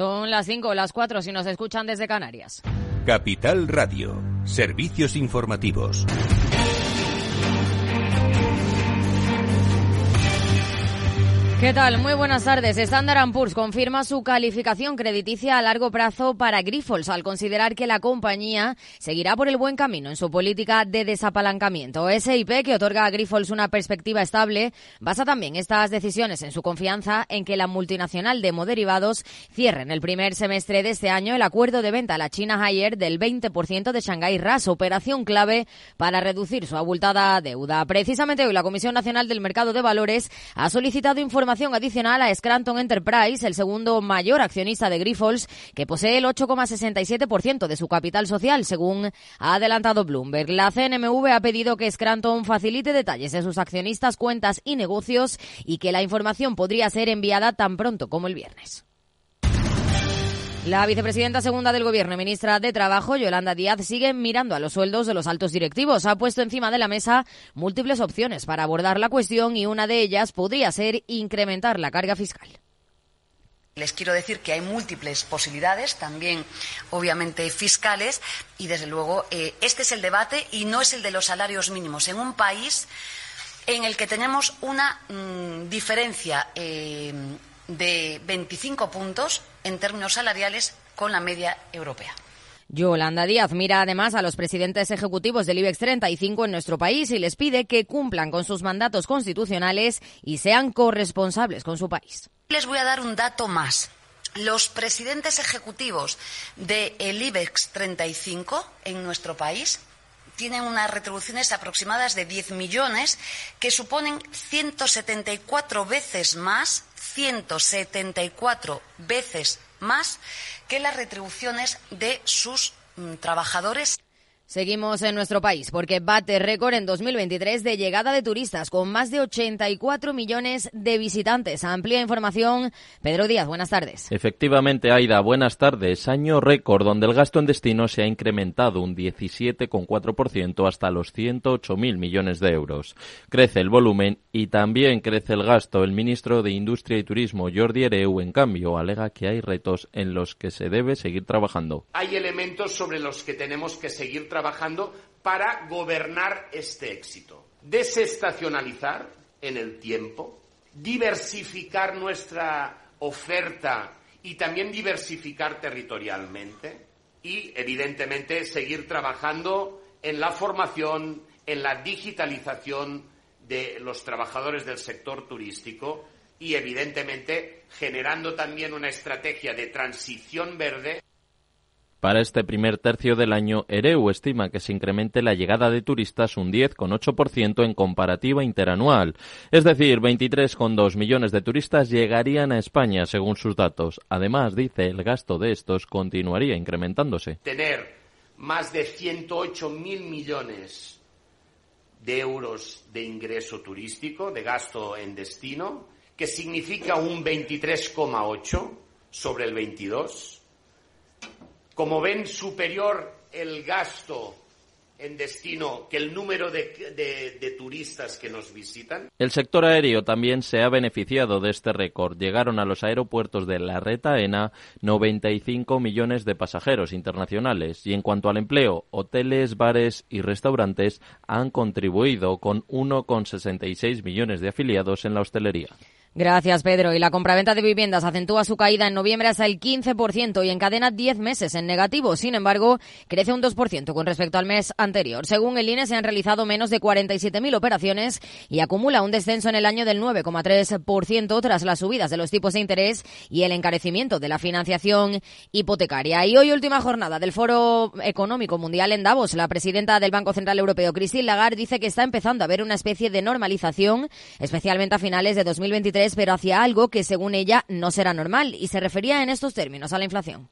Son las 5 o las 4 si nos escuchan desde Canarias. Capital Radio, servicios informativos. ¿Qué tal? Muy buenas tardes. Standard Poor's confirma su calificación crediticia a largo plazo para Grifols al considerar que la compañía seguirá por el buen camino en su política de desapalancamiento. SIP, que otorga a Grifols una perspectiva estable, basa también estas decisiones en su confianza en que la multinacional de moderivados cierre en el primer semestre de este año el acuerdo de venta a la China Haier del 20% de Shanghai RAS, operación clave para reducir su abultada deuda. Precisamente hoy la Comisión Nacional del Mercado de Valores ha solicitado información información adicional a Scranton Enterprise, el segundo mayor accionista de Grifols, que posee el 8,67% de su capital social, según ha adelantado Bloomberg. La CNMV ha pedido que Scranton facilite detalles de sus accionistas, cuentas y negocios y que la información podría ser enviada tan pronto como el viernes. La vicepresidenta segunda del Gobierno y ministra de Trabajo, Yolanda Díaz, sigue mirando a los sueldos de los altos directivos. Ha puesto encima de la mesa múltiples opciones para abordar la cuestión y una de ellas podría ser incrementar la carga fiscal. Les quiero decir que hay múltiples posibilidades, también obviamente fiscales, y desde luego eh, este es el debate y no es el de los salarios mínimos. En un país en el que tenemos una mm, diferencia eh, de 25 puntos en términos salariales con la media europea. Yolanda Díaz mira además a los presidentes ejecutivos del IBEX 35 en nuestro país y les pide que cumplan con sus mandatos constitucionales y sean corresponsables con su país. Les voy a dar un dato más. Los presidentes ejecutivos del IBEX 35 en nuestro país tienen unas retribuciones aproximadas de 10 millones que suponen 174 veces más 174 veces más que las retribuciones de sus mm, trabajadores. Seguimos en nuestro país porque bate récord en 2023 de llegada de turistas con más de 84 millones de visitantes. Amplia información. Pedro Díaz, buenas tardes. Efectivamente, Aida, buenas tardes. Año récord donde el gasto en destino se ha incrementado un 17,4% hasta los 108.000 millones de euros. Crece el volumen y también crece el gasto. El ministro de Industria y Turismo, Jordi Ereu, en cambio, alega que hay retos en los que se debe seguir trabajando. Hay elementos sobre los que tenemos que seguir trabajando trabajando para gobernar este éxito. Desestacionalizar en el tiempo, diversificar nuestra oferta y también diversificar territorialmente y, evidentemente, seguir trabajando en la formación, en la digitalización de los trabajadores del sector turístico y, evidentemente, generando también una estrategia de transición verde. Para este primer tercio del año, Ereu estima que se incremente la llegada de turistas un 10,8% en comparativa interanual. Es decir, 23,2 millones de turistas llegarían a España, según sus datos. Además, dice, el gasto de estos continuaría incrementándose. Tener más de 108 mil millones de euros de ingreso turístico, de gasto en destino, que significa un 23,8 sobre el 22 como ven, superior el gasto en destino que el número de, turistas que nos visitan. El sector aéreo también se ha beneficiado de este récord. Llegaron a los aeropuertos de La Retaena 95 millones de pasajeros internacionales. Y en cuanto al empleo, hoteles, bares y restaurantes han contribuido con 1,66 millones de afiliados en la hostelería. Gracias, Pedro. Y la compraventa de viviendas acentúa su caída en noviembre hasta el 15% y encadena 10 meses en negativo. Sin embargo, crece un 2% con respecto al mes anterior. Según el INE, se han realizado menos de 47.000 operaciones y acumula un descenso en el año del 9,3% tras las subidas de los tipos de interés y el encarecimiento de la financiación hipotecaria. Y hoy, última jornada del Foro Económico Mundial en Davos. La presidenta del Banco Central Europeo, Christine Lagarde, dice que está empezando a haber una especie de normalización, especialmente a finales de 2023 pero hacia algo que según ella no será normal y se refería en estos términos a la inflación.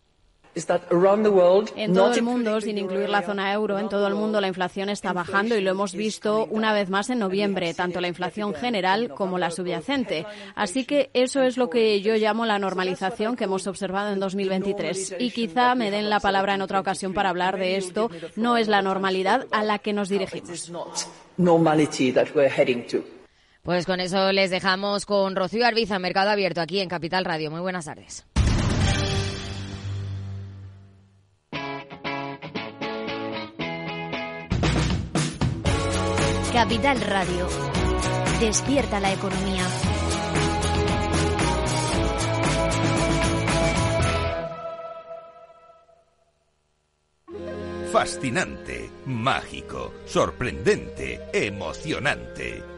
En todo el mundo, sin incluir la zona euro, en todo el mundo la inflación está bajando y lo hemos visto una vez más en noviembre, tanto la inflación general como la subyacente. Así que eso es lo que yo llamo la normalización que hemos observado en 2023. Y quizá me den la palabra en otra ocasión para hablar de esto. No es la normalidad a la que nos dirigimos. Pues con eso les dejamos con Rocío Arbiza, Mercado Abierto, aquí en Capital Radio. Muy buenas tardes. Capital Radio. Despierta la economía. Fascinante, mágico, sorprendente, emocionante.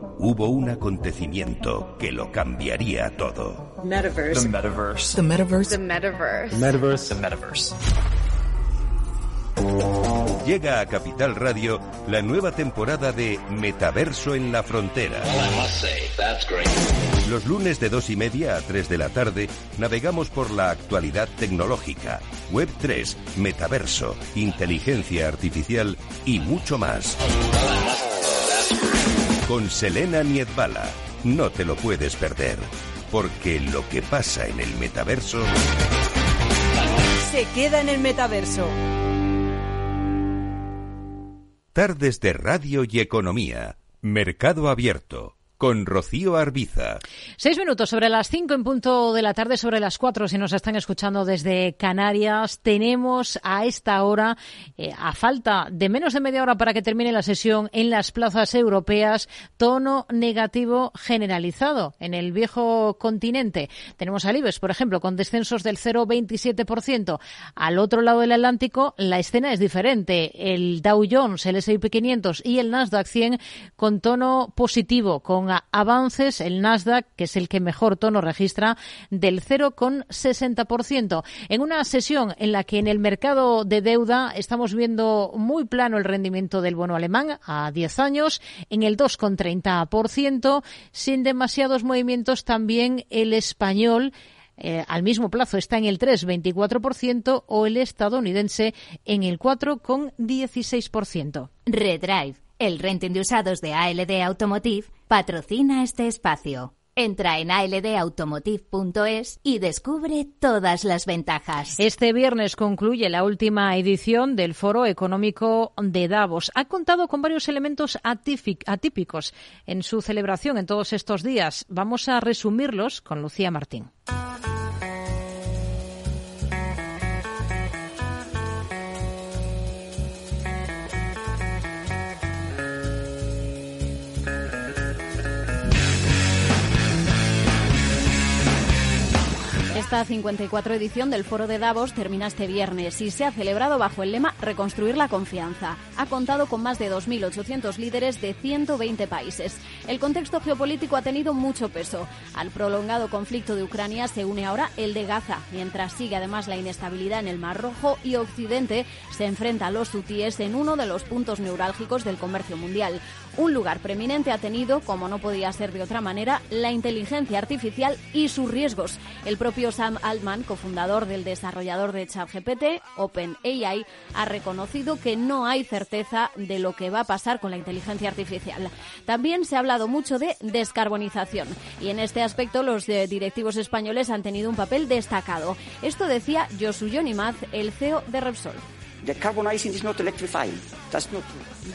hubo un acontecimiento que lo cambiaría todo. Metaverse. The metaverse. The metaverse. The metaverse. Metaverse. The metaverse. Llega a Capital Radio la nueva temporada de Metaverso en la Frontera. Los lunes de dos y media a 3 de la tarde navegamos por la actualidad tecnológica, Web 3, Metaverso, inteligencia artificial y mucho más. Con Selena Niedbala. No te lo puedes perder, porque lo que pasa en el metaverso se queda en el metaverso. Tardes de Radio y Economía. Mercado Abierto. Con Rocío Arbiza. Seis minutos sobre las cinco en punto de la tarde, sobre las cuatro, si nos están escuchando desde Canarias. Tenemos a esta hora, eh, a falta de menos de media hora para que termine la sesión en las plazas europeas, tono negativo generalizado en el viejo continente. Tenemos al por ejemplo, con descensos del 0,27%. Al otro lado del Atlántico, la escena es diferente. El Dow Jones, el S&P 500 y el Nasdaq 100 con tono positivo, con avances, el Nasdaq, que es el que mejor tono registra, del 0,60%. En una sesión en la que en el mercado de deuda estamos viendo muy plano el rendimiento del bono alemán a 10 años, en el 2,30%, sin demasiados movimientos también el español. Eh, al mismo plazo está en el 3,24% o el estadounidense en el 4,16%. Redrive, el renting de usados de ALD Automotive, patrocina este espacio. Entra en aldautomotive.es y descubre todas las ventajas. Este viernes concluye la última edición del Foro Económico de Davos. Ha contado con varios elementos atípicos en su celebración en todos estos días. Vamos a resumirlos con Lucía Martín. Esta 54 edición del Foro de Davos termina este viernes y se ha celebrado bajo el lema Reconstruir la confianza. Ha contado con más de 2.800 líderes de 120 países. El contexto geopolítico ha tenido mucho peso. Al prolongado conflicto de Ucrania se une ahora el de Gaza, mientras sigue además la inestabilidad en el Mar Rojo y Occidente se enfrenta a los hutíes en uno de los puntos neurálgicos del comercio mundial. Un lugar preeminente ha tenido, como no podía ser de otra manera, la inteligencia artificial y sus riesgos. El propio Sam Altman, cofundador del desarrollador de ChatGPT, OpenAI, ha reconocido que no hay certeza de lo que va a pasar con la inteligencia artificial. También se ha hablado mucho de descarbonización y en este aspecto los eh, directivos españoles han tenido un papel destacado. Esto decía Josu Yonimaz, el CEO de Repsol.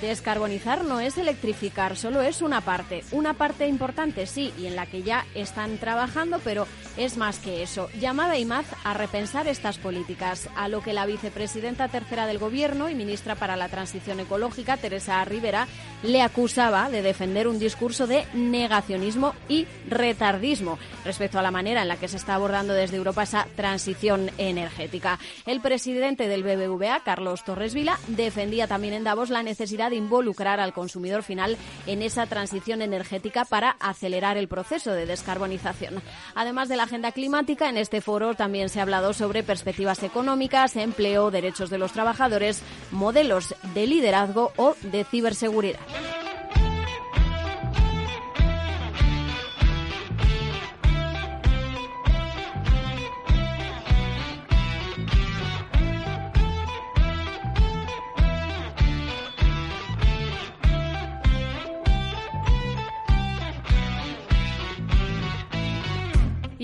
Descarbonizar no es electrificar, solo es una parte. Una parte importante, sí, y en la que ya están trabajando, pero es más que eso. Llamada IMAZ a repensar estas políticas, a lo que la vicepresidenta tercera del Gobierno y ministra para la Transición Ecológica, Teresa Rivera, le acusaba de defender un discurso de negacionismo y retardismo respecto a la manera en la que se está abordando desde Europa esa transición energética. El presidente del BBVA, Carlos Torres Vila, defendía también en Davos la necesidad de involucrar al consumidor final en esa transición energética para acelerar el proceso de descarbonización. Además de la agenda climática, en este foro también se ha hablado sobre perspectivas económicas, empleo, derechos de los trabajadores, modelos de liderazgo o de ciberseguridad.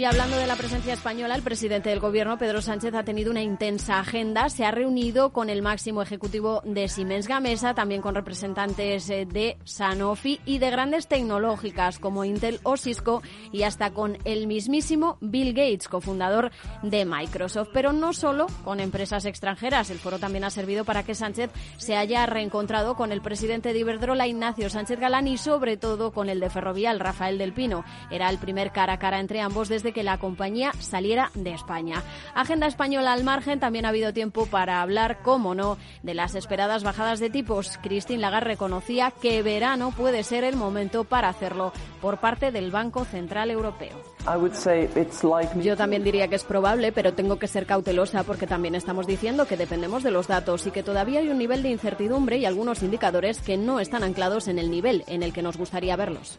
Y hablando de la presencia española, el presidente del Gobierno, Pedro Sánchez, ha tenido una intensa agenda. Se ha reunido con el máximo ejecutivo de Siemens Gamesa, también con representantes eh, de Sanofi y de grandes tecnológicas como Intel o Cisco y hasta con el mismísimo Bill Gates, cofundador de Microsoft. Pero no solo con empresas extranjeras. El foro también ha servido para que Sánchez se haya reencontrado con el presidente de Iberdrola, Ignacio Sánchez Galán, y sobre todo con el de Ferrovial, Rafael del Pino. Era el primer cara a cara entre ambos desde que la compañía saliera de España. Agenda española al margen, también ha habido tiempo para hablar, como no, de las esperadas bajadas de tipos. Christine Lagarde reconocía que verano puede ser el momento para hacerlo por parte del Banco Central Europeo. Yo también diría que es probable, pero tengo que ser cautelosa porque también estamos diciendo que dependemos de los datos y que todavía hay un nivel de incertidumbre y algunos indicadores que no están anclados en el nivel en el que nos gustaría verlos.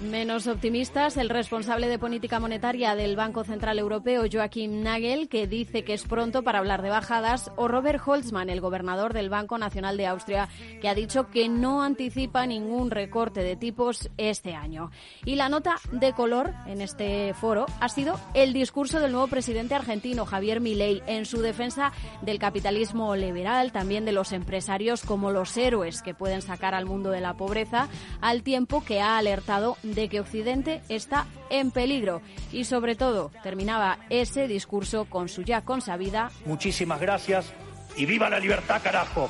Menos optimistas, el responsable de política monetaria del Banco Central Europeo, Joachim Nagel, que dice que es pronto para hablar de bajadas, o Robert Holzmann, el gobernador del Banco Nacional de Austria, que ha dicho que no anticipa ningún recorte de tipos este año. Y la nota de color en este foro ha sido el discurso del nuevo presidente argentino, Javier Milei, en su defensa del capitalismo liberal, también de los empresarios como los héroes que pueden sacar al mundo de la pobreza al tiempo que ha alertado de que Occidente está en peligro. Y sobre todo, terminaba ese discurso con su ya consabida. Muchísimas gracias y viva la libertad, carajo.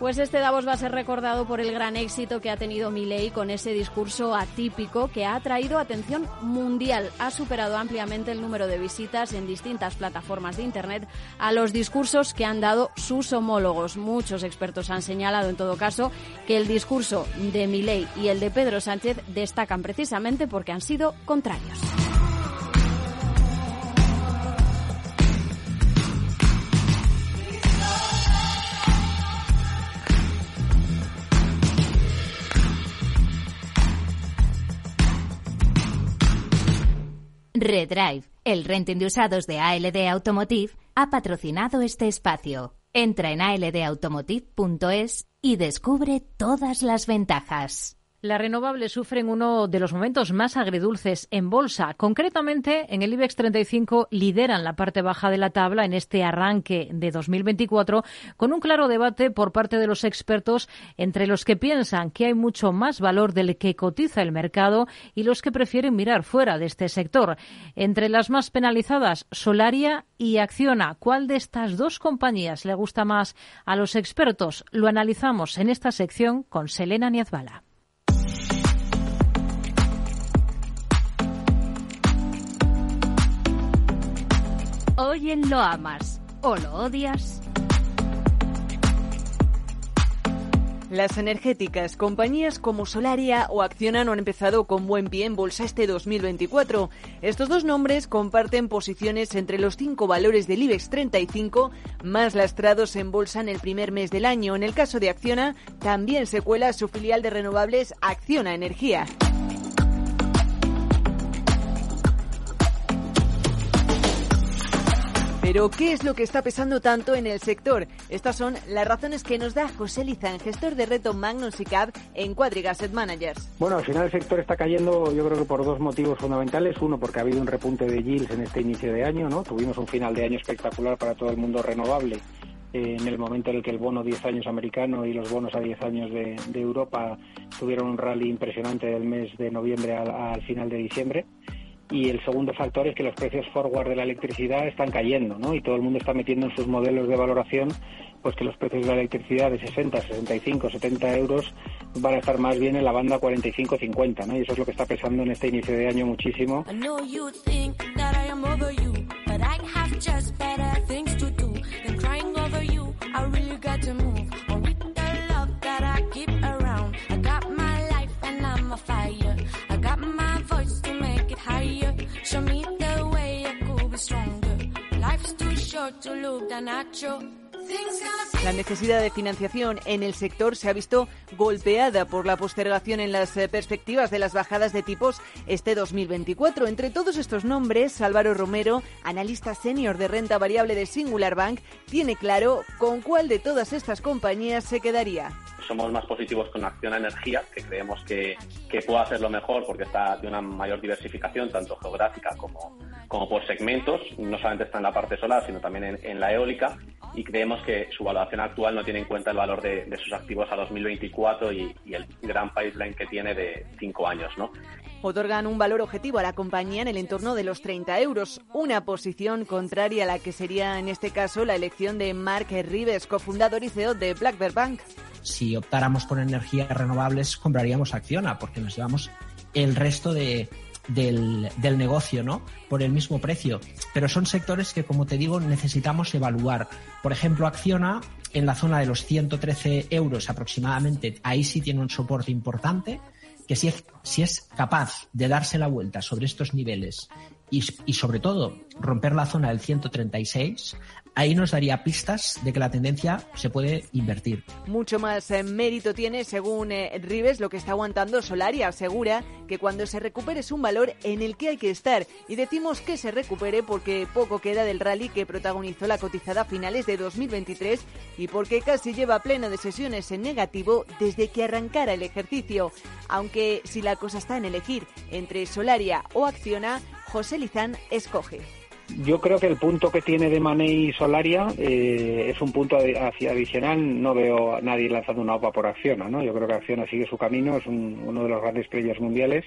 Pues este Davos va a ser recordado por el gran éxito que ha tenido Milei con ese discurso atípico que ha atraído atención mundial. Ha superado ampliamente el número de visitas en distintas plataformas de Internet a los discursos que han dado sus homólogos. Muchos expertos han señalado, en todo caso, que el discurso de Milei y el de Pedro Sánchez destacan precisamente porque han sido contrarios. Redrive, el renting de usados de ALD Automotive, ha patrocinado este espacio. Entra en aldautomotive.es y descubre todas las ventajas. Las renovables sufren uno de los momentos más agridulces en bolsa. Concretamente, en el IBEX 35 lideran la parte baja de la tabla en este arranque de 2024, con un claro debate por parte de los expertos entre los que piensan que hay mucho más valor del que cotiza el mercado y los que prefieren mirar fuera de este sector. Entre las más penalizadas, Solaria y Acciona. ¿Cuál de estas dos compañías le gusta más a los expertos? Lo analizamos en esta sección con Selena Niazbala. Hoy en Lo Amas o Lo Odias. Las energéticas, compañías como Solaria o Acciona no han empezado con buen pie en bolsa este 2024. Estos dos nombres comparten posiciones entre los cinco valores del IBEX 35 más lastrados en bolsa en el primer mes del año. En el caso de Acciona, también se cuela su filial de renovables Acciona Energía. Pero, ¿qué es lo que está pesando tanto en el sector? Estas son las razones que nos da José Lizán, gestor de reto Magnus y Cab en Quadriga Asset Managers. Bueno, al final el sector está cayendo, yo creo que por dos motivos fundamentales. Uno, porque ha habido un repunte de yields en este inicio de año, ¿no? Tuvimos un final de año espectacular para todo el mundo renovable eh, en el momento en el que el bono 10 años americano y los bonos a 10 años de, Europa tuvieron un rally impresionante del mes de noviembre al final de diciembre y el segundo factor es que los precios forward de la electricidad están cayendo, ¿no? Y todo el mundo está metiendo en sus modelos de valoración pues que los precios de la electricidad de 60, 65, 70 euros van a estar más bien en la banda 45-50, ¿no? Y eso es lo que está pesando en este inicio de año muchísimo. La necesidad de financiación en el sector se ha visto golpeada por la postergación en las eh, perspectivas de las bajadas de tipos este 2024. Entre todos estos nombres, Álvaro Romero, analista senior de renta variable de Singular Bank, tiene claro con cuál de todas estas compañías se quedaría somos más positivos con Acción a Energía, que creemos que, que puede hacerlo mejor porque está de una mayor diversificación, tanto geográfica como, por segmentos. No solamente está en la parte solar, sino también en, la eólica. Y creemos que su valoración actual no tiene en cuenta el valor de, sus activos a 2024 y, y, el gran pipeline que tiene de cinco años. ¿no? Otorgan un valor objetivo a la compañía en el entorno de los 30 euros, una posición contraria a la que sería en este caso la elección de Mark Rives, cofundador y CEO de Black Bank si optáramos por energías renovables, compraríamos Acciona, porque nos llevamos el resto de, del, del, negocio, ¿no? Por el mismo precio. Pero son sectores que, como te digo, necesitamos evaluar. Por ejemplo, Acciona, en la zona de los 113 euros aproximadamente, ahí sí tiene un soporte importante, que si es, si es capaz de darse la vuelta sobre estos niveles y, y sobre todo romper la zona del 136, ahí nos daría pistas de que la tendencia se puede invertir. Mucho más eh, mérito tiene, según eh, Rives, lo que está aguantando Solaria. Asegura que cuando se recupere es un valor en el que hay que estar. Y decimos que se recupere porque poco queda del rally que protagonizó la cotizada a finales de 2023 y porque casi lleva pleno de sesiones en negativo desde que arrancara el ejercicio. Aunque si la cosa está en elegir entre Solaria o Acciona, José Lizán escoge. Yo creo que el punto que tiene de Mané y Solaria eh, es un punto adicional. No veo a nadie lanzando una OPA por Acciona, ¿no? Yo creo que Acciona sigue su camino, es uno de los grandes players mundiales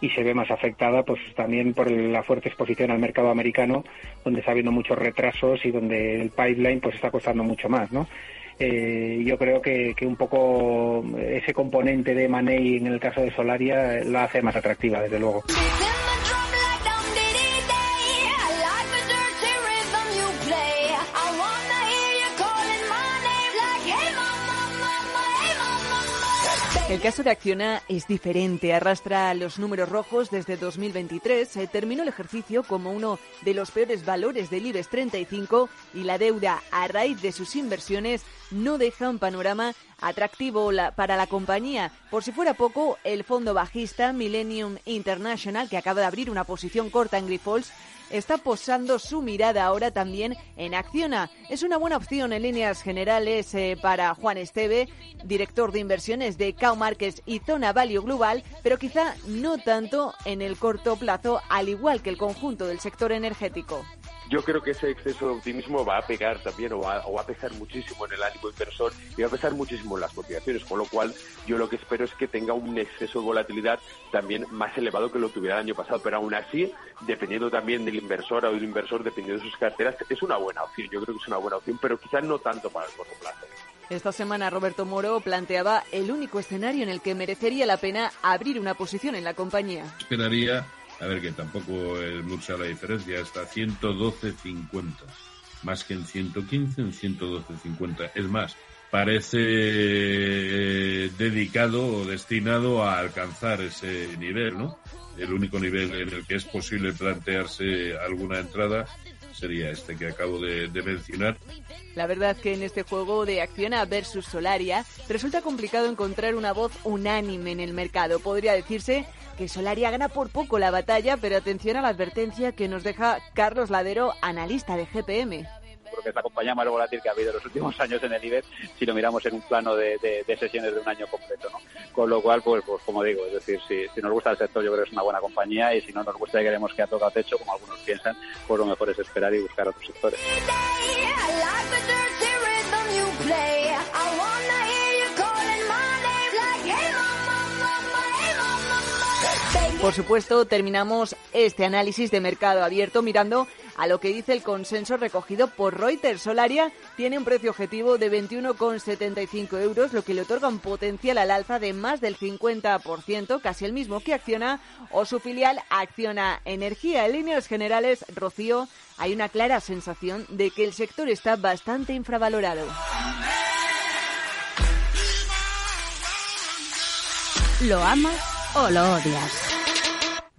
y se ve más afectada pues también por la fuerte exposición al mercado americano, donde está habiendo muchos retrasos y donde el pipeline pues está costando mucho más, ¿no? Eh, yo creo que, que, un poco ese componente de Money en el caso de Solaria la hace más atractiva, desde luego. El caso de Acciona es diferente, arrastra los números rojos desde 2023, se terminó el ejercicio como uno de los peores valores del IBEX 35 y la deuda a raíz de sus inversiones no deja un panorama atractivo para la compañía. Por si fuera poco, el fondo bajista Millennium International, que acaba de abrir una posición corta en Grifols, está posando su mirada ahora también en Acciona. Es una buena opción en líneas generales eh, para Juan Esteve, director de inversiones de Cow Markets y Zona Value Global, pero quizá no tanto en el corto plazo, al igual que el conjunto del sector energético yo creo que ese exceso de optimismo va a pegar también o va, a pesar muchísimo en el ánimo inversor y va a pesar muchísimo en las cotizaciones, con lo cual yo lo que espero es que tenga un exceso de volatilidad también más elevado que lo tuviera el año pasado, pero aún así, dependiendo también del inversor o del inversor, dependiendo de sus carteras, es una buena opción, yo creo que es una buena opción, pero quizás no tanto para el corto plazo. Esta semana Roberto Moro planteaba el único escenario en el que merecería la pena abrir una posición en la compañía. Esperaría a ver, que tampoco es mucha la diferencia, está 112.50. Más que en 115, en 112.50. Es más, parece eh, dedicado o destinado a alcanzar ese nivel, ¿no? El único nivel en el que es posible plantearse alguna entrada sería este que acabo de, mencionar. La verdad que en este juego de Acciona versus Solaria resulta complicado encontrar una voz unánime en el mercado. Podría decirse que Solaria gana por poco la batalla, pero atención a la advertencia que nos deja Carlos Ladero, analista de GPM creo que es la compañía más volátil que ha habido en los últimos años en el IBEX si lo miramos en un plano de, sesiones de un año completo. ¿no? Con lo cual, pues, pues como digo, es decir, si, nos gusta el sector yo creo que es una buena compañía y si no nos gusta y queremos que ha tocado techo, como algunos piensan, pues lo mejor es esperar y buscar otros sectores. Por supuesto, terminamos este análisis de mercado abierto mirando a lo que dice el consenso recogido por Reuters. Solaria tiene un precio objetivo de 21,75 euros, lo que le otorga un potencial al alza de más del 50%, casi el mismo que Acciona o su filial Acciona Energía. En líneas generales, Rocío, hay una clara sensación de que el sector está bastante infravalorado. ¿Lo amas o lo odias?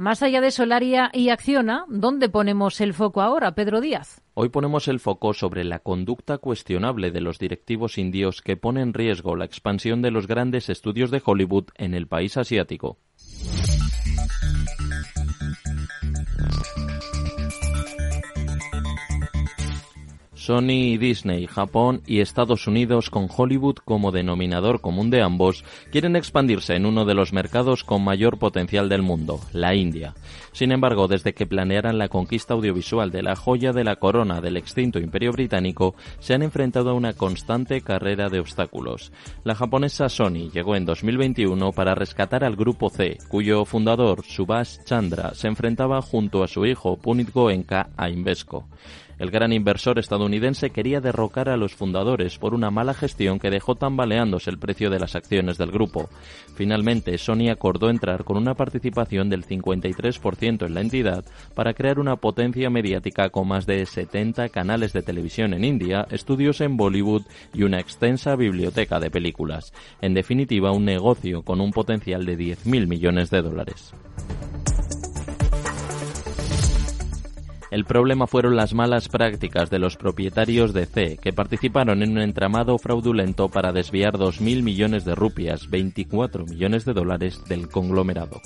Más allá de Solaria y Acciona, ¿dónde ponemos el foco ahora, Pedro Díaz? Hoy ponemos el foco sobre la conducta cuestionable de los directivos indios que pone en riesgo la expansión de los grandes estudios de Hollywood en el país asiático. Sony y Disney, Japón y Estados Unidos, con Hollywood como denominador común de ambos, quieren expandirse en uno de los mercados con mayor potencial del mundo, la India. Sin embargo, desde que planearan la conquista audiovisual de la joya de la corona del extinto Imperio Británico, se han enfrentado a una constante carrera de obstáculos. La japonesa Sony llegó en 2021 para rescatar al grupo C, cuyo fundador, Subhash Chandra, se enfrentaba junto a su hijo Punit Goenka a Invesco. El gran inversor estadounidense quería derrocar a los fundadores por una mala gestión que dejó tambaleándose el precio de las acciones del grupo. Finalmente, Sony acordó entrar con una participación del 53% en la entidad para crear una potencia mediática con más de 70 canales de televisión en India, estudios en Bollywood y una extensa biblioteca de películas. En definitiva, un negocio con un potencial de 10.000 millones de dólares. El problema fueron las malas prácticas de los propietarios de C, que participaron en un entramado fraudulento para desviar 2.000 millones de rupias, 24 millones de dólares del conglomerado.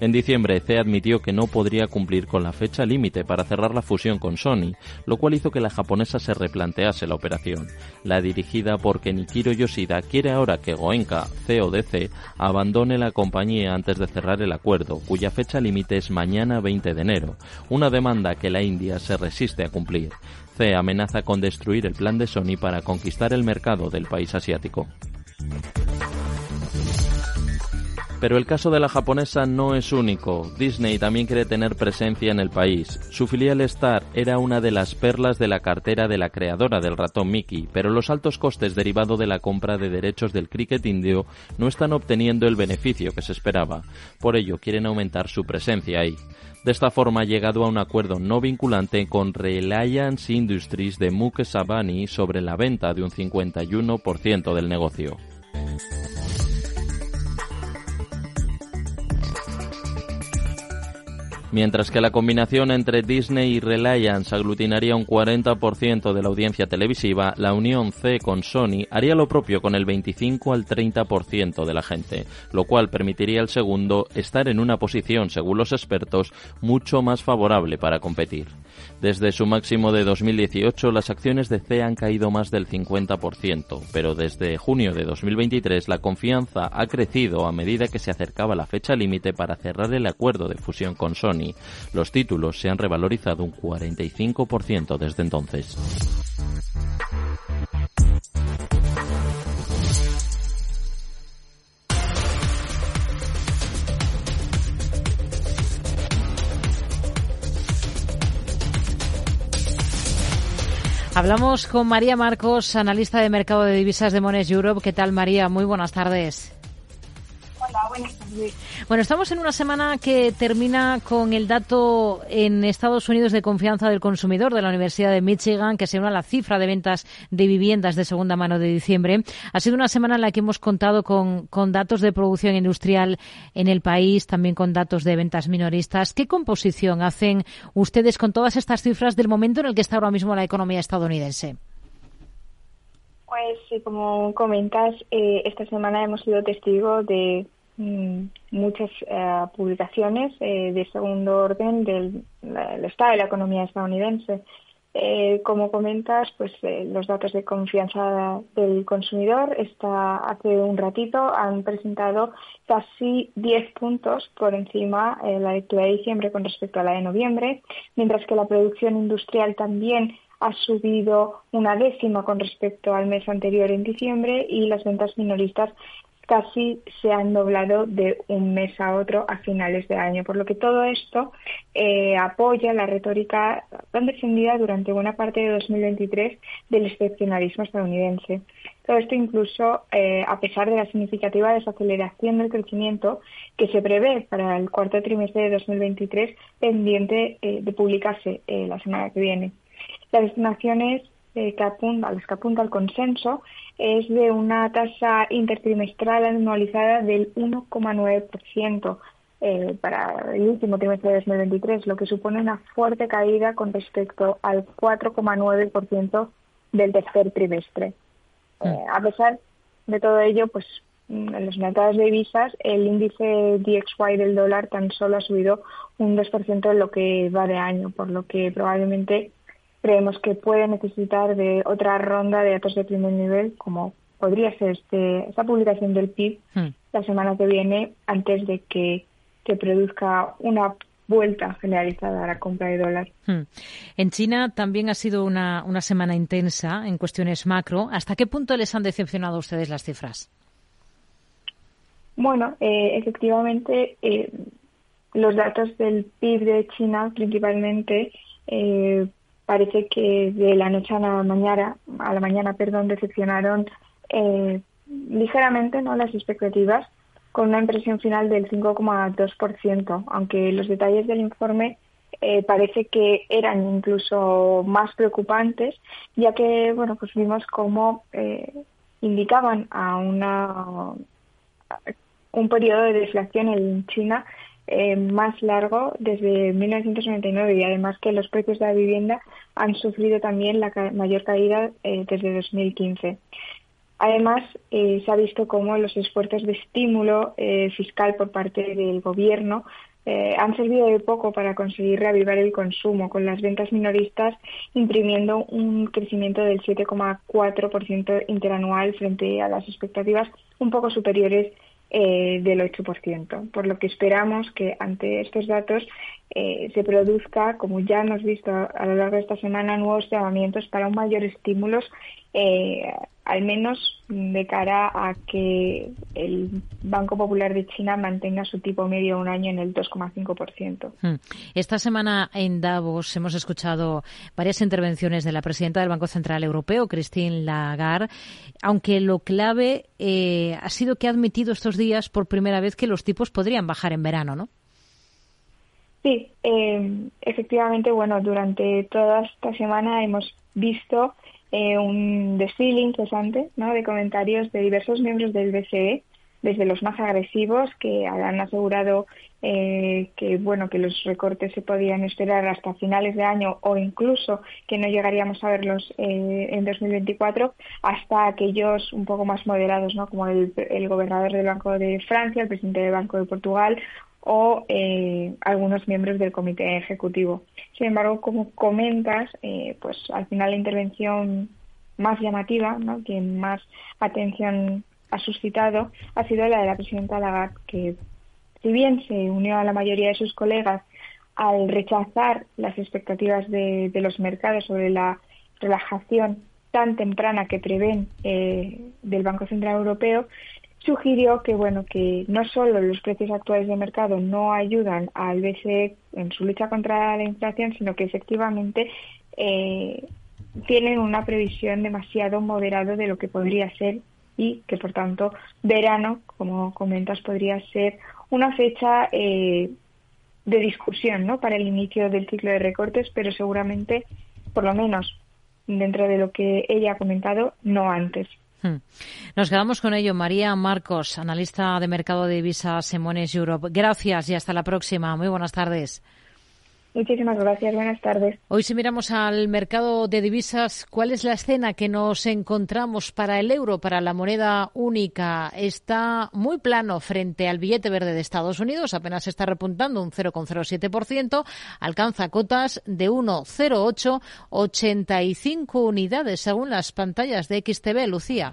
En diciembre, C admitió que no podría cumplir con la fecha límite para cerrar la fusión con Sony, lo cual hizo que la japonesa se replantease la operación. La dirigida por Kenichiro Yoshida quiere ahora que Goenka, CEO de C, abandone la compañía antes de cerrar el acuerdo, cuya fecha límite es mañana 20 de enero, una demanda que la India se resiste a cumplir. C amenaza con destruir el plan de Sony para conquistar el mercado del país asiático. Pero el caso de la japonesa no es único. Disney también quiere tener presencia en el país. Su filial Star era una de las perlas de la cartera de la creadora del ratón Mickey, pero los altos costes derivados de la compra de derechos del cricket indio no están obteniendo el beneficio que se esperaba. Por ello quieren aumentar su presencia ahí. De esta forma ha llegado a un acuerdo no vinculante con Reliance Industries de Mukesh Ambani sobre la venta de un 51% del negocio. Mientras que la combinación entre Disney y Reliance aglutinaría un 40% de la audiencia televisiva, la unión C con Sony haría lo propio con el 25 al 30% de la gente, lo cual permitiría al segundo estar en una posición, según los expertos, mucho más favorable para competir. Desde su máximo de 2018, las acciones de C han caído más del 50%, pero desde junio de 2023 la confianza ha crecido a medida que se acercaba la fecha límite para cerrar el acuerdo de fusión con Sony. Los títulos se han revalorizado un 45% desde entonces. Hablamos con María Marcos, analista de mercado de divisas de Mones Europe. ¿Qué tal, María? Muy buenas tardes. Hola, buenas tardes. Bueno, estamos en una semana que termina con el dato en Estados Unidos de confianza del consumidor de la Universidad de Michigan, que se une a la cifra de ventas de viviendas de segunda mano de diciembre. Ha sido una semana en la que hemos contado con, con datos de producción industrial en el país, también con datos de ventas minoristas. ¿Qué composición hacen ustedes con todas estas cifras del momento en el que está ahora mismo la economía estadounidense? Pues como comentas, eh, esta semana hemos sido testigos de muchas eh, publicaciones eh, de segundo orden del, estado de la economía estadounidense. como comentas, pues los datos de confianza del consumidor está hace un ratito han presentado casi 10 puntos por encima la lectura de diciembre con respecto a la de noviembre, mientras que la producción industrial también ha subido una décima con respecto al mes anterior en diciembre y las ventas minoristas casi se han doblado de un mes a otro a finales de año, por lo que todo esto eh, apoya la retórica tan defendida durante buena parte de 2023 del excepcionalismo estadounidense. Todo esto incluso eh, a pesar de la significativa desaceleración del crecimiento que se prevé para el cuarto trimestre de 2023 pendiente eh, de publicarse la semana que viene. Las estimaciones eh, que apunta, a las que apunta el consenso es de una tasa intertrimestral anualizada del 1,9%, eh, para el último trimestre de 2023, lo que supone una fuerte caída con respecto al 4,9% del tercer trimestre. Mm. Eh, a pesar de todo ello, pues mm, en los mercados de divisas el índice DXY del dólar tan solo ha subido un 2% en lo que va de año, por lo que probablemente creemos que puede necesitar de otra ronda de datos de primer nivel, como podría ser este, esta publicación del PIB hmm. la semana que viene, antes de que, que produzca una vuelta generalizada a la compra de dólar. Hmm. En China también ha sido una, una semana intensa en cuestiones macro. ¿Hasta qué punto les han decepcionado a ustedes las cifras? Bueno, eh, efectivamente, eh, los datos del PIB de China principalmente eh, parece que de la noche a la mañana, a la mañana, perdón, decepcionaron eh, ligeramente no las expectativas con una impresión final del 5,2%, aunque los detalles del informe eh, parece que eran incluso más preocupantes, ya que bueno pues vimos cómo eh, indicaban a una un periodo de deflación en China eh, más largo desde 1999 y además que los precios de la vivienda han sufrido también la mayor caída eh, desde 2015. Además, eh, se ha visto cómo los esfuerzos de estímulo fiscal por parte del Gobierno han servido de poco para conseguir reavivar el consumo, con las ventas minoristas imprimiendo un crecimiento del 7,4% interanual frente a las expectativas un poco superiores eh, del 8%, por lo que esperamos que ante estos datos eh, se produzca, como ya hemos visto a lo largo de esta semana, nuevos llamamientos para un mayor estímulo eh, al menos de cara a que el Banco Popular de China mantenga su tipo medio un año en el 2,5%. Hmm. Esta semana en Davos hemos escuchado varias intervenciones de la presidenta del Banco Central Europeo, Christine Lagarde, aunque lo clave eh, ha sido que ha admitido estos días por primera vez que los tipos podrían bajar en verano, ¿no? Sí, eh, efectivamente, bueno, durante toda esta semana hemos visto eh, un desfile interesante ¿no? de comentarios de diversos miembros del BCE, desde los más agresivos que han asegurado eh, que bueno que los recortes se podían esperar hasta finales de año o incluso que no llegaríamos a verlos eh, en 2024 hasta aquellos un poco más moderados ¿no? como el, el gobernador del Banco de Francia el presidente del Banco de Portugal o eh, algunos miembros del comité ejecutivo. Sin embargo, como comentas, eh, pues al final la intervención más llamativa, ¿no? que más atención ha suscitado, ha sido la de la presidenta Lagarde, que si bien se unió a la mayoría de sus colegas al rechazar las expectativas de, los mercados sobre la relajación tan temprana que prevén eh, del Banco Central Europeo, sugirió que bueno que no solo los precios actuales de mercado no ayudan al BCE en su lucha contra la inflación, sino que efectivamente eh, tienen una previsión demasiado moderada de lo que podría ser y que por tanto verano, como comentas, podría ser una fecha eh, de discusión ¿no? para el inicio del ciclo de recortes, pero seguramente, por lo menos dentro de lo que ella ha comentado, no antes. Hmm. Nos quedamos con ello. María Marcos, analista de mercado de divisas Semones Europe. Gracias y hasta la próxima. Muy buenas tardes. Muchísimas gracias. Buenas tardes. Hoy si miramos al mercado de divisas, ¿cuál es la escena que nos encontramos para el euro, para la moneda única? Está muy plano frente al billete verde de Estados Unidos, apenas está repuntando un 0,07%, alcanza cotas de 1,0885 unidades según las pantallas de XTV. Lucía.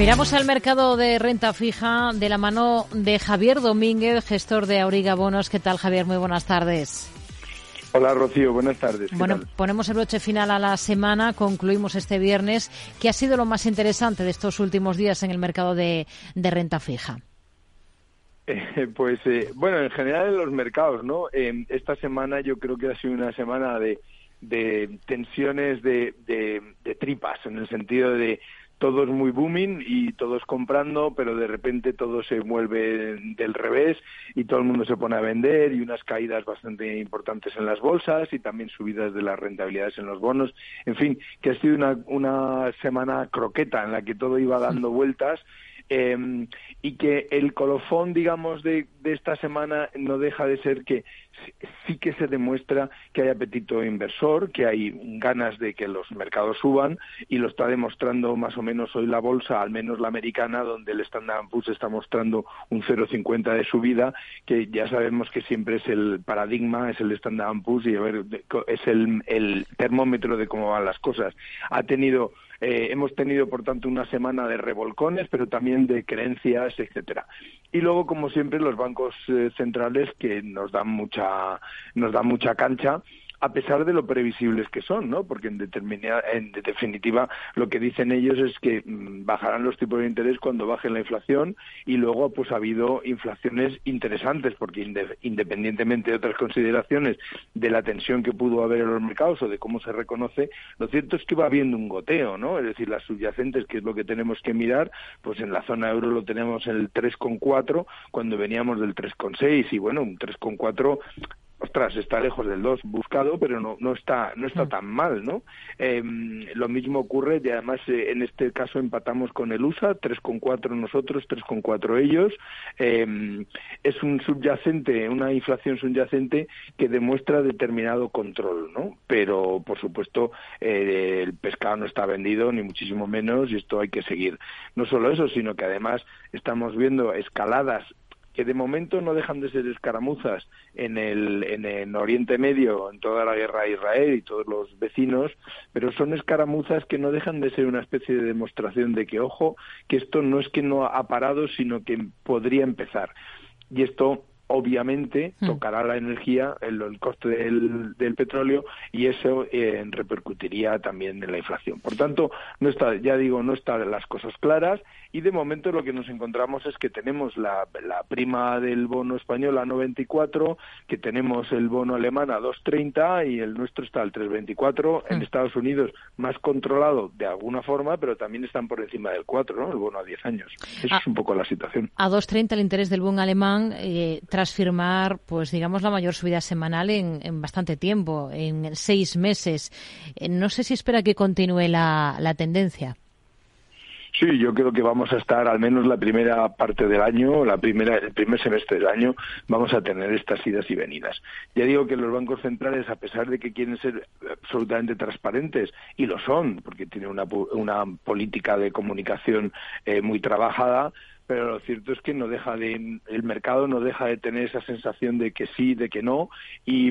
Miramos al mercado de renta fija de la mano de Javier Domínguez, gestor de Auriga Bonos. ¿Qué tal, Javier? Muy buenas tardes. Hola, Rocío. Buenas tardes. Bueno, ponemos el broche final a la semana. Concluimos este viernes. ¿Qué ha sido lo más interesante de estos últimos días en el mercado de, renta fija? Eh, pues eh, bueno, en general en los mercados, ¿no? esta semana yo creo que ha sido una semana de, tensiones de, de, tripas, en el sentido de todo es muy booming y todos comprando, pero de repente todo se vuelve del revés y todo el mundo se pone a vender y unas caídas bastante importantes en las bolsas y también subidas de las rentabilidades en los bonos. En fin, que ha sido una, una semana croqueta en la que todo iba dando vueltas eh, y que el colofón, digamos, de, de, esta semana no deja de ser que sí que se demuestra que hay apetito inversor, que hay ganas de que los mercados suban y lo está demostrando más o menos hoy la bolsa, al menos la americana, donde el Standard Poor's está mostrando un 0,50 de subida, que ya sabemos que siempre es el paradigma, es el Standard Poor's y a ver, es el, el termómetro de cómo van las cosas. Ha tenido eh, hemos tenido, por tanto, una semana de revolcones, pero también de creencias, etcétera. Y luego, como siempre, los bancos eh, centrales que nos dan mucha, nos dan mucha cancha a pesar de lo previsibles que son, ¿no? Porque en, en definitiva lo que dicen ellos es que mm, bajarán los tipos de interés cuando baje la inflación y luego pues ha habido inflaciones interesantes porque independientemente de otras consideraciones de la tensión que pudo haber en los mercados o de cómo se reconoce, lo cierto es que va habiendo un goteo, ¿no? Es decir, las subyacentes, que es lo que tenemos que mirar, pues en la zona euro lo tenemos en el 3,4 cuando veníamos del 3,6 y bueno, un 3,4 ostras, está lejos del 2 buscado, pero no, no está no está mm. tan mal, ¿no? Em, lo mismo ocurre y además eh, en este caso empatamos con el USA, 3,4 nosotros, 3,4 ellos. Eh, es un subyacente, una inflación subyacente que demuestra determinado control, ¿no? Pero, por supuesto, eh, el pescado no está vendido, ni muchísimo menos, y esto hay que seguir. No solo eso, sino que además estamos viendo escaladas que de momento no dejan de ser escaramuzas en el, en el Oriente Medio, en toda la guerra de Israel y todos los vecinos, pero son escaramuzas que no dejan de ser una especie de demostración de que, ojo, que esto no es que no ha parado, sino que podría empezar. Y esto obviamente hmm. tocará la energía, el, el coste del, del, petróleo y eso eh, repercutiría también en la inflación. Por tanto, no está, ya digo, no están las cosas claras y de momento lo que nos encontramos es que tenemos la, la prima del bono español a 94, que tenemos el bono alemán a 2.30 y el nuestro está al 3.24. En hmm. Estados Unidos más controlado de alguna forma, pero también están por encima del 4, ¿no? El bono a 10 años. Esa es un poco la situación. A 2.30 el interés del bono alemán. Eh, tras firmar, pues digamos, la mayor subida semanal en, bastante tiempo, en seis meses. Eh, no sé si espera que continúe la, la tendencia. Sí, yo creo que vamos a estar al menos la primera parte del año, la primera, el primer semestre del año, vamos a tener estas idas y venidas. Ya digo que los bancos centrales, a pesar de que quieren ser absolutamente transparentes, y lo son, porque tienen una, una política de comunicación eh, muy trabajada, pero lo cierto es que no deja de el mercado no deja de tener esa sensación de que sí, de que no y,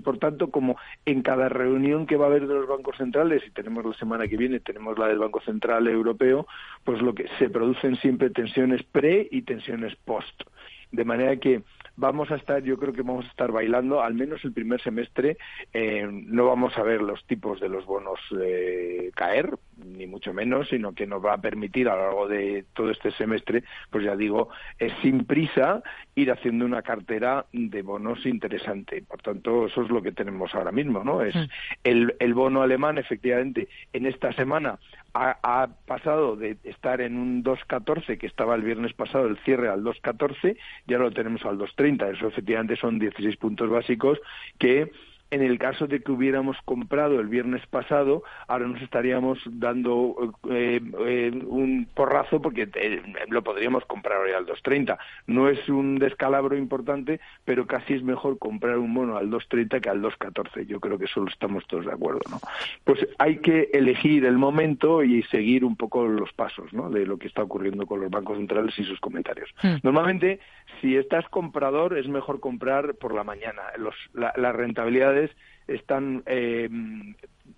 por tanto como en cada reunión que va a haber de los bancos centrales y tenemos la semana que viene tenemos la del Banco Central Europeo, pues lo que se producen siempre tensiones pre y tensiones post. De manera que vamos a estar, yo creo que vamos a estar bailando, al menos el primer semestre, eh, no vamos a ver los tipos de los bonos eh, caer, ni mucho menos, sino que nos va a permitir a lo largo de todo este semestre, pues ya digo, es sin prisa ir haciendo una cartera de bonos interesante. Por tanto, eso es lo que tenemos ahora mismo, ¿no? Es mm. el, el bono alemán, efectivamente, en esta semana ha, ha, pasado de estar en un 2.14 que estaba el viernes pasado el cierre al 2.14 ya lo tenemos al 2.30 eso efectivamente son 16 puntos básicos que en el caso de que hubiéramos comprado el viernes pasado, ahora nos estaríamos dando eh, eh, un porrazo porque eh, lo podríamos comprar hoy al 2.30. No es un descalabro importante, pero casi es mejor comprar un mono al 2.30 que al 2.14. Yo creo que eso lo estamos todos de acuerdo, ¿no? Pues hay que elegir el momento y seguir un poco los pasos, ¿no? De lo que está ocurriendo con los bancos centrales y sus comentarios. Hmm. Normalmente, si estás comprador, es mejor comprar por la mañana. Los, las rentabilidades están eh,